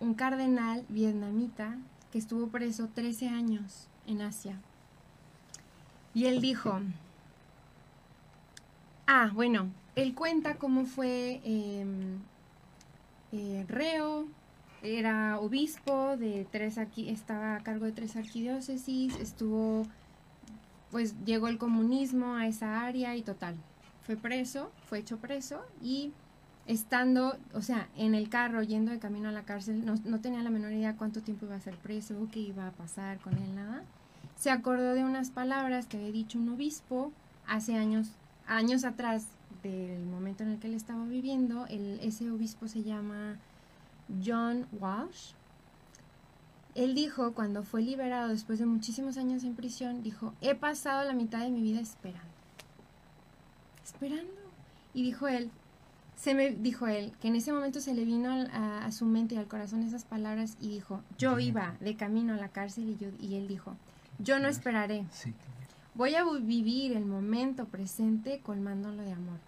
S3: un cardenal vietnamita que estuvo preso 13 años en Asia. Y él dijo, ah, bueno, él cuenta cómo fue em, eh, reo, era obispo de tres estaba a cargo de tres arquidiócesis, estuvo, pues llegó el comunismo a esa área y total, fue preso, fue hecho preso y estando, o sea, en el carro yendo de camino a la cárcel, no, tenía la menor idea cuánto tiempo iba a ser preso, qué iba a pasar con él, nada. Se acordó de unas palabras que había dicho un obispo hace años, años atrás del momento en el que él estaba viviendo. El, ese obispo se llama John Walsh. Él dijo, cuando fue liberado después de muchísimos años en prisión, dijo, he pasado la mitad de mi vida esperando. Esperando. Y dijo él, se me dijo él que en ese momento se le vino a, a su mente y al corazón esas palabras y dijo, yo iba de camino a la cárcel y, yo, y él dijo, yo no esperaré,
S1: Sí.
S3: voy a vi- vivir el momento presente colmándolo de amor.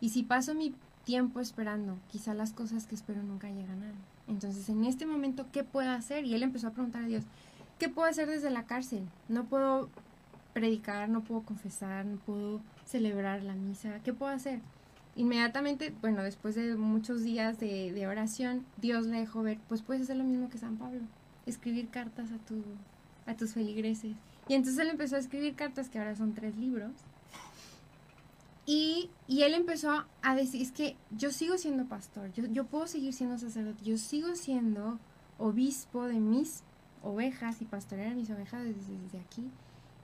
S3: Y si paso mi tiempo esperando, quizá las cosas que espero nunca llegan a. Entonces, en este momento, ¿qué puedo hacer? Y él empezó a preguntar a Dios, ¿qué puedo hacer desde la cárcel? No puedo predicar, no puedo confesar, no puedo celebrar la misa. ¿Qué puedo hacer? Inmediatamente, bueno, después de muchos días de, de oración, Dios le dejó ver, pues puedes hacer lo mismo que San Pablo, escribir cartas a, tu, a tus feligreses. Y entonces él empezó a escribir cartas, que ahora son tres libros. Y, y él empezó a decir, es que yo sigo siendo pastor, yo, yo puedo seguir siendo sacerdote, yo sigo siendo obispo de mis ovejas y pastorear a mis ovejas desde, desde aquí.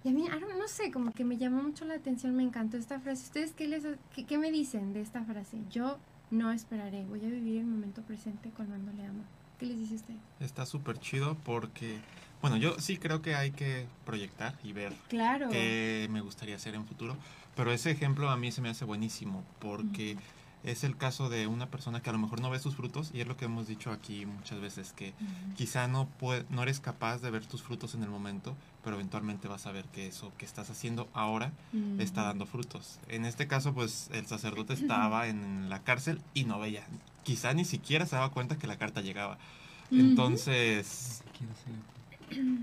S3: Y a mí, no sé, como que me llamó mucho la atención, me encantó esta frase. ¿Ustedes qué, les, qué, qué me dicen de esta frase? Yo no esperaré, voy a vivir el momento presente cuando le amo. ¿Qué les dice usted?
S2: Está súper chido porque, bueno, yo sí creo que hay que proyectar y ver
S3: Claro.
S2: qué me gustaría hacer en futuro, pero ese ejemplo a mí se me hace buenísimo porque es el caso de una persona que a lo mejor no ve sus frutos y es lo que hemos dicho aquí muchas veces que quizá no puede, no eres capaz de ver tus frutos en el momento, pero eventualmente vas a ver que eso que estás haciendo ahora está
S3: Ujú.
S2: dando frutos. En este caso, pues el sacerdote estaba en la cárcel y no veía, quizá ni siquiera se daba cuenta que la carta llegaba. Entonces,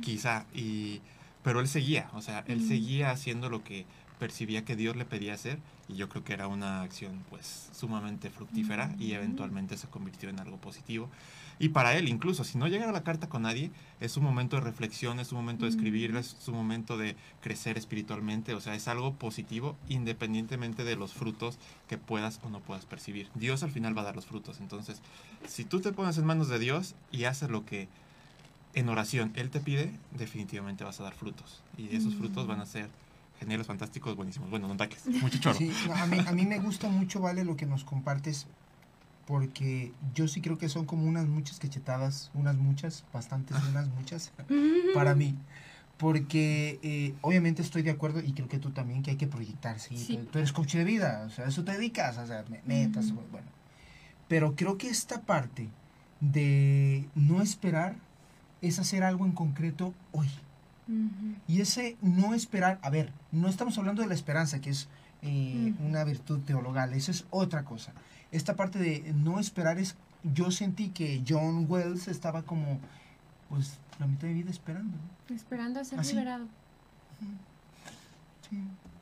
S2: quizá, y, pero él seguía, o sea, él seguía haciendo lo que percibía que Dios le pedía hacer y yo creo que era una acción pues sumamente fructífera y eventualmente se convirtió en algo positivo. Y para él incluso, si no llega la carta con nadie, es un momento de reflexión, es un momento de escribir, es un momento de crecer espiritualmente, o sea, es algo positivo independientemente de los frutos que puedas o no puedas percibir. Dios al final va a dar los frutos, entonces, si tú te pones en manos de Dios y haces lo que en oración Él te pide, definitivamente vas a dar frutos. Y esos frutos
S3: Mm.
S2: van a ser geniales, fantásticos, buenísimos. Bueno, no taques, mucho choro.
S1: Sí, no, a, mí, a mí me gusta mucho, Vale, lo que nos compartes, porque yo sí creo que son como unas muchas cachetadas, unas muchas, bastantes, unas muchas, para mí. Porque eh, obviamente estoy de acuerdo y creo que tú también, que hay que proyectar, sí.
S3: Sí.
S1: Tú, eres coach de vida, o sea, eso te dedicas, o sea, me- metas, bueno. Pero creo que esta parte de no esperar es hacer algo en concreto hoy. Y ese no esperar, a ver, no estamos hablando de la esperanza, que es eh, una virtud teologal, eso es otra cosa. Esta parte de no esperar es, yo sentí que John Wells estaba como, pues, la mitad de vida esperando. ¿no?
S3: Esperando a ser
S1: Así.
S3: liberado.
S1: Sí.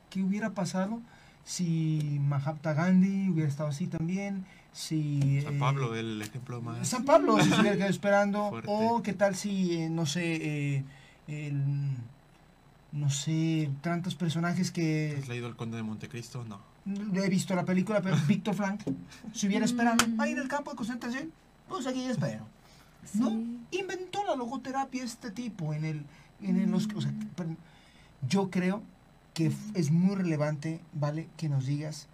S1: ¿Qué hubiera pasado si Mahatma Gandhi hubiera estado así también? Si...
S2: San
S1: eh,
S2: Pablo, el ejemplo más...
S1: San Pablo si se hubiera quedado esperando.
S2: Fuerte.
S1: O qué tal si, eh, no sé, eh, el- no sé, tantos personajes que...
S2: ¿Has leído El Conde de Montecristo? No.
S1: He visto la película, pero Víctor Frank se hubiera esperado
S3: Mm.
S1: ahí en el campo de concentración. Pues aquí ya espero. ¿No? Inventó la logoterapia este tipo en el... En el los, o sea,
S3: Mm.
S1: pero yo creo que es muy relevante, ¿vale? Que nos digas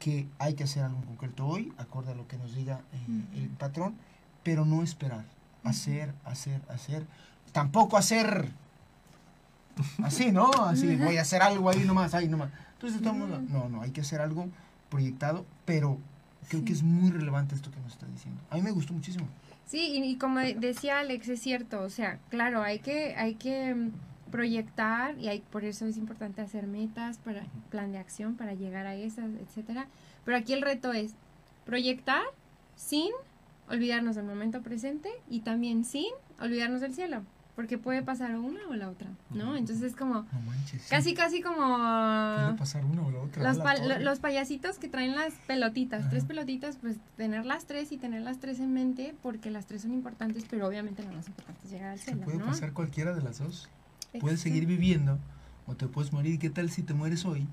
S1: que hay que hacer algo en concreto hoy, acorde a lo que nos diga eh, el patrón, pero no esperar. Hacer, hacer, hacer. Tampoco hacer así, ¿no? Así, voy a hacer algo ahí nomás, ahí nomás. Entonces, estamos, no, no, hay que hacer algo proyectado, pero creo que es muy relevante esto que nos está diciendo. A mí me gustó muchísimo.
S3: Sí, y, y como decía Alex, es cierto, o sea, claro, hay que, hay que mm, proyectar y hay, por eso es importante hacer metas, para plan de acción para llegar a esas, etcétera. Pero aquí el reto es proyectar sin olvidarnos del momento presente y también sin olvidarnos del cielo, porque puede pasar una o la otra, ¿no? Entonces es como
S1: No manches. sí.
S3: casi casi como
S1: Puede pasar una o la otra.
S3: los,
S1: la
S3: pa- los payasitos que traen las pelotitas, tres
S1: Ajá.
S3: pelotitas, pues tener las tres y tener las tres en mente, porque las tres son importantes, pero obviamente lo más importante es llegar al cielo,
S1: puede
S3: ¿no?
S1: pasar cualquiera de las dos. Puedes
S3: Exacto.
S1: seguir viviendo o te puedes morir. ¿Y qué tal si te mueres hoy?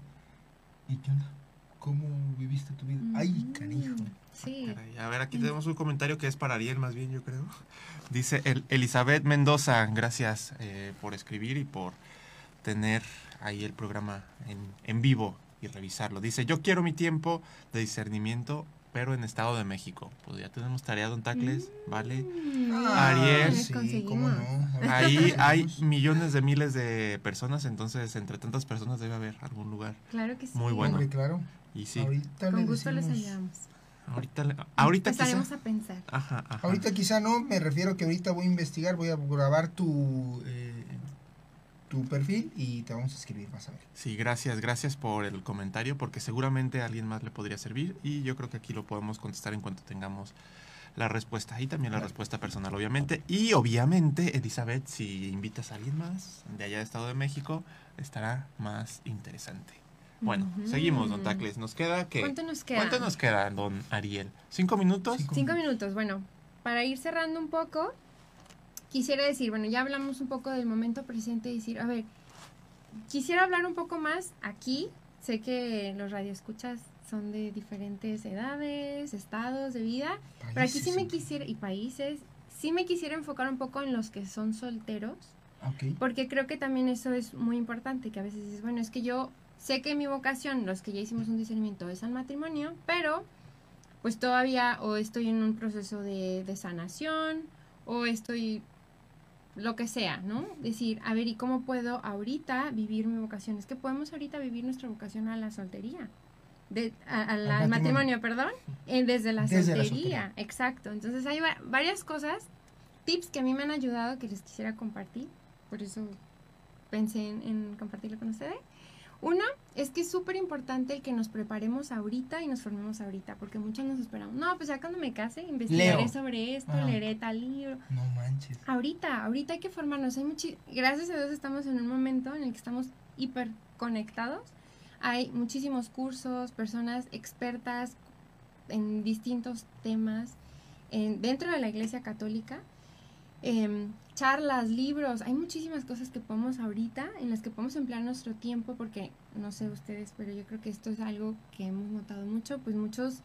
S1: ¿Y qué onda? ¿Cómo viviste tu vida? ¡Ay,
S3: Mm,
S1: canijo!
S3: Sí.
S2: Caray, A ver, aquí
S3: Mm.
S2: tenemos un comentario que es para Ariel, más bien, yo creo. Dice el, Elizabeth Mendoza, gracias eh, por escribir y por tener ahí el programa en, en vivo y revisarlo. Dice, yo quiero mi tiempo de discernimiento, pero en Estado de México. Pues ya tenemos tarea, don Tacles, ¿vale?
S3: Mm,
S2: Ariel.
S3: les
S1: Sí,
S3: conseguimos.
S1: cómo no.
S2: Ahí hay millones de miles de personas, entonces entre tantas personas debe haber algún lugar.
S3: Claro que sí.
S2: Muy bueno.
S1: Hombre, claro.
S2: Y sí,
S1: Ahorita
S3: Con
S1: le
S3: gusto les
S1: decimos-
S3: ayudamos.
S2: ahorita, le- ahorita quizá...
S3: Empezaremos a pensar.
S2: Ajá, ajá.
S1: Ahorita quizá no, me refiero que ahorita voy a investigar, voy a grabar tu, eh, tu perfil y te vamos a escribir, vas a ver.
S2: Sí, gracias, gracias por el comentario, porque seguramente a alguien más le podría servir y yo creo que aquí lo podemos contestar en cuanto tengamos la respuesta y también la respuesta personal, obviamente. Y obviamente, Elizabeth, si invitas a alguien más de allá de Estado de México, estará más interesante. Bueno, seguimos, don Tacles. Nos queda que...
S3: ¿Cuánto nos queda?
S2: ¿Cuánto nos queda, don Ariel? ¿Cinco minutos?
S1: Cinco.
S3: Cinco minutos. Bueno, para ir cerrando un poco, quisiera decir, bueno, ya hablamos un poco del momento presente y decir, a ver, quisiera hablar un poco más aquí. Sé que los radioescuchas son de diferentes edades, estados de vida, pero aquí sí me quisiera, y países, sí me quisiera enfocar un poco en los que son solteros,
S1: Ok.
S3: porque creo que también eso es muy importante, que a veces dices, bueno, es que yo sé que mi vocación, los que ya hicimos un discernimiento, es al matrimonio, pero pues todavía o estoy en un proceso de, de sanación o estoy lo que sea, ¿no? Decir, a ver, ¿y cómo puedo ahorita vivir mi vocación? Es que podemos ahorita vivir nuestra vocación a la soltería. De, a- a la- al
S1: matrimonio.
S3: matrimonio, perdón, eh, desde la
S1: Desde la
S3: soltería.
S1: soltería.
S3: Exacto. Entonces hay va- varias cosas, tips que a mí me han ayudado que les quisiera compartir. Por eso pensé en, en compartirlo con ustedes. Uno, es que es súper importante el que nos preparemos ahorita y nos formemos ahorita, porque muchos nos esperamos. No, pues ya cuando me case, investigaré
S1: Leo.
S3: sobre esto, leeré tal libro.
S1: No manches.
S3: Ahorita, ahorita hay que formarnos. Hay muchi- Gracias a Dios estamos en un momento en el que estamos hiper conectados. Hay muchísimos cursos, personas expertas en distintos temas en- dentro de la Iglesia Católica. em, charlas, libros, hay muchísimas cosas que podemos ahorita, en las que podemos emplear nuestro tiempo, porque no sé ustedes, pero yo creo que esto es algo que hemos notado mucho, pues muchos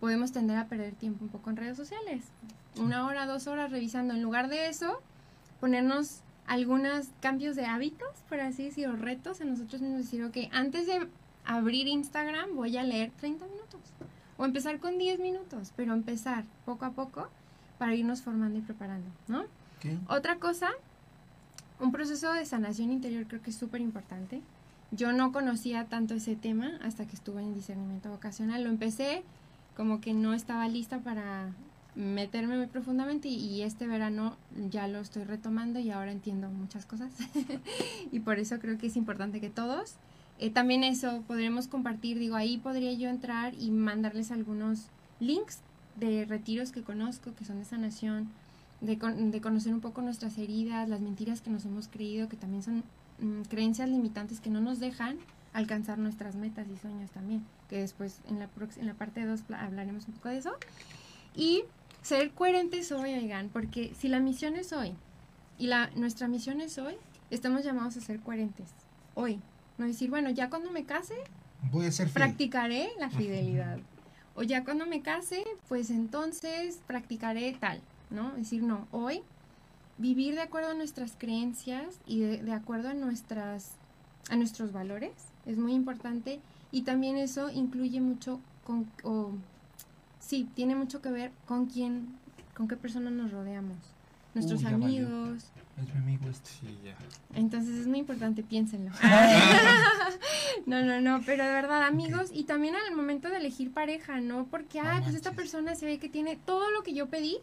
S3: podemos tender a perder tiempo un poco en redes sociales. Una hora, dos horas revisando. En lugar de eso, ponernos algunos cambios de hábitos, por así decirlo, retos en nosotros mismos. Decir, ok, antes de abrir Instagram voy a leer 30 minutos. O empezar con 10 minutos, pero empezar poco a poco para irnos formando y preparando, ¿no? Otra cosa, un proceso de sanación interior creo que es súper importante. Yo no conocía tanto ese tema hasta que estuve en discernimiento vocacional. Lo empecé como que no estaba lista para meterme muy profundamente y, y este verano ya lo estoy retomando y ahora entiendo muchas cosas. y por eso creo que es importante que todos, eh, también eso podremos compartir, digo, ahí podría yo entrar y mandarles algunos links de retiros que conozco, que son de sanación, de, con- de conocer un poco nuestras heridas, las mentiras que nos hemos creído, que también son mm, creencias limitantes que no nos dejan alcanzar nuestras metas y sueños también, que después en la, en la parte 2 hablaremos un poco de eso. Y ser coherentes hoy, oigan, porque si la misión es hoy y la, nuestra misión es hoy, estamos llamados a ser coherentes hoy. No decir, bueno, ya cuando me case,
S1: Voy a ser fiel.
S3: practicaré la fidelidad. O ya cuando me case, pues entonces practicaré tal, ¿no? Es decir, no, hoy vivir de acuerdo a nuestras creencias y de, de acuerdo a nuestras a nuestros valores es muy importante y también eso incluye mucho con o sí, tiene mucho que ver con quién con qué personas nos rodeamos. Nuestros
S1: Uy, ya valió.
S3: amigos,
S1: Es mi amigo este.
S2: Sí, ya.
S3: entonces es muy importante, piénsenlo. no, no, no, pero de verdad, amigos, y también al momento de elegir pareja, ¿no? Porque, ah, pues esta persona se ve que tiene todo lo que yo pedí,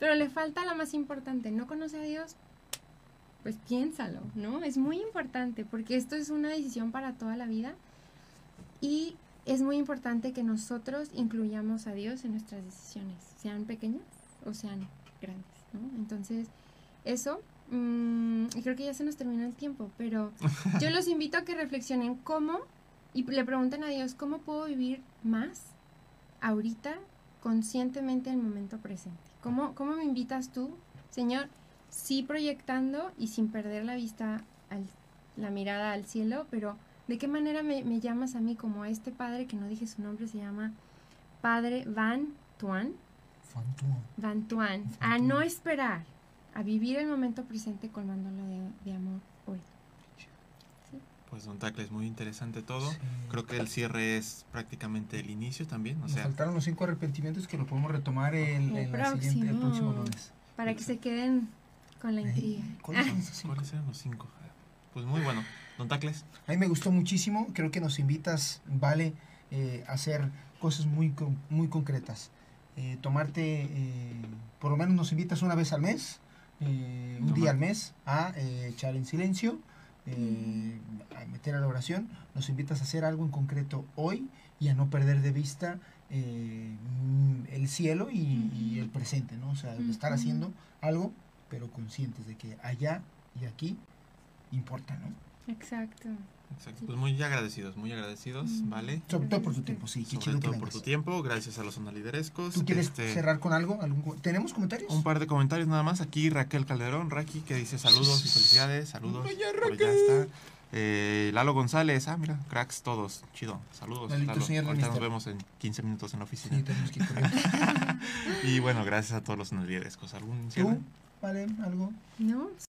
S3: pero le falta la más importante, no conoce a Dios. Pues piénsalo, ¿no? Es muy importante porque esto es una decisión para toda la vida y es muy importante que nosotros incluyamos a Dios en nuestras decisiones, sean pequeñas o sean grandes, ¿no? Entonces, eso, mm, y creo que ya se nos terminó el tiempo, pero yo los invito a que reflexionen cómo y le pregunten a Dios, ¿cómo puedo vivir más ahorita conscientemente en el momento presente? ¿Cómo, cómo me invitas tú, Señor? Sí proyectando y sin perder la vista, al, la mirada al cielo, pero ¿de qué manera me, me llamas a mí como a este padre que no dije su nombre, se llama Padre Van Tuan?
S1: Fantum.
S3: Van Tuan, a no esperar, a vivir el momento presente colmándolo de, de amor.
S2: Pues don Tacles, muy interesante todo.
S1: Sí.
S2: Creo que el cierre es prácticamente el inicio también. O
S1: Nos
S2: sea,
S1: faltaron los cinco arrepentimientos que lo podemos retomar
S3: El
S1: en la siguiente, el próximo
S3: próximo.
S1: lunes.
S3: Para que se queden con la intriga.
S1: Ey, ¿cuáles son esos cinco?
S2: ¿cuáles eran los cinco? Pues muy bueno. Don Tacles,
S1: A mí me gustó muchísimo. Creo que nos invitas, vale, eh, a hacer cosas muy, muy concretas. Eh, tomarte, eh, por lo menos nos invitas una vez al mes, eh, un
S2: Tomar.
S1: día al mes, a eh, echar en silencio, eh, a meter a la oración, nos invitas a hacer algo en concreto hoy y a no perder de vista eh, el cielo y, y el presente, ¿no? O sea, estar haciendo algo, pero conscientes de que allá y aquí importa, ¿no?
S3: Exacto.
S2: Exacto. Pues muy agradecidos, muy agradecidos,
S3: Mm.
S2: ¿vale?
S1: Sobre todo por tu tiempo, sí, qué
S2: Sobre
S1: chido que
S2: todo por tu tiempo, gracias a los sonaliderescos.
S1: ¿Tú quieres
S2: Este,
S1: cerrar con algo? ¿Algún co- ¿Tenemos comentarios?
S2: Un par de comentarios nada más. Aquí Raquel Calderón, Raki, que dice saludos y felicidades. Saludos. Por allá está. Eh, Lalo González, ah, mira, cracks todos. Chido. Saludos.
S1: Lalito,
S2: Lalo.
S1: señor
S2: Ahorita nos vemos en 15 minutos en la oficina.
S1: Sí, tenemos que ir corriendo.
S2: Y bueno, gracias a todos los sonaliderescos. ¿Algún cierre?
S1: ¿Tú? ¿Vale? ¿Algo?
S3: ¿No?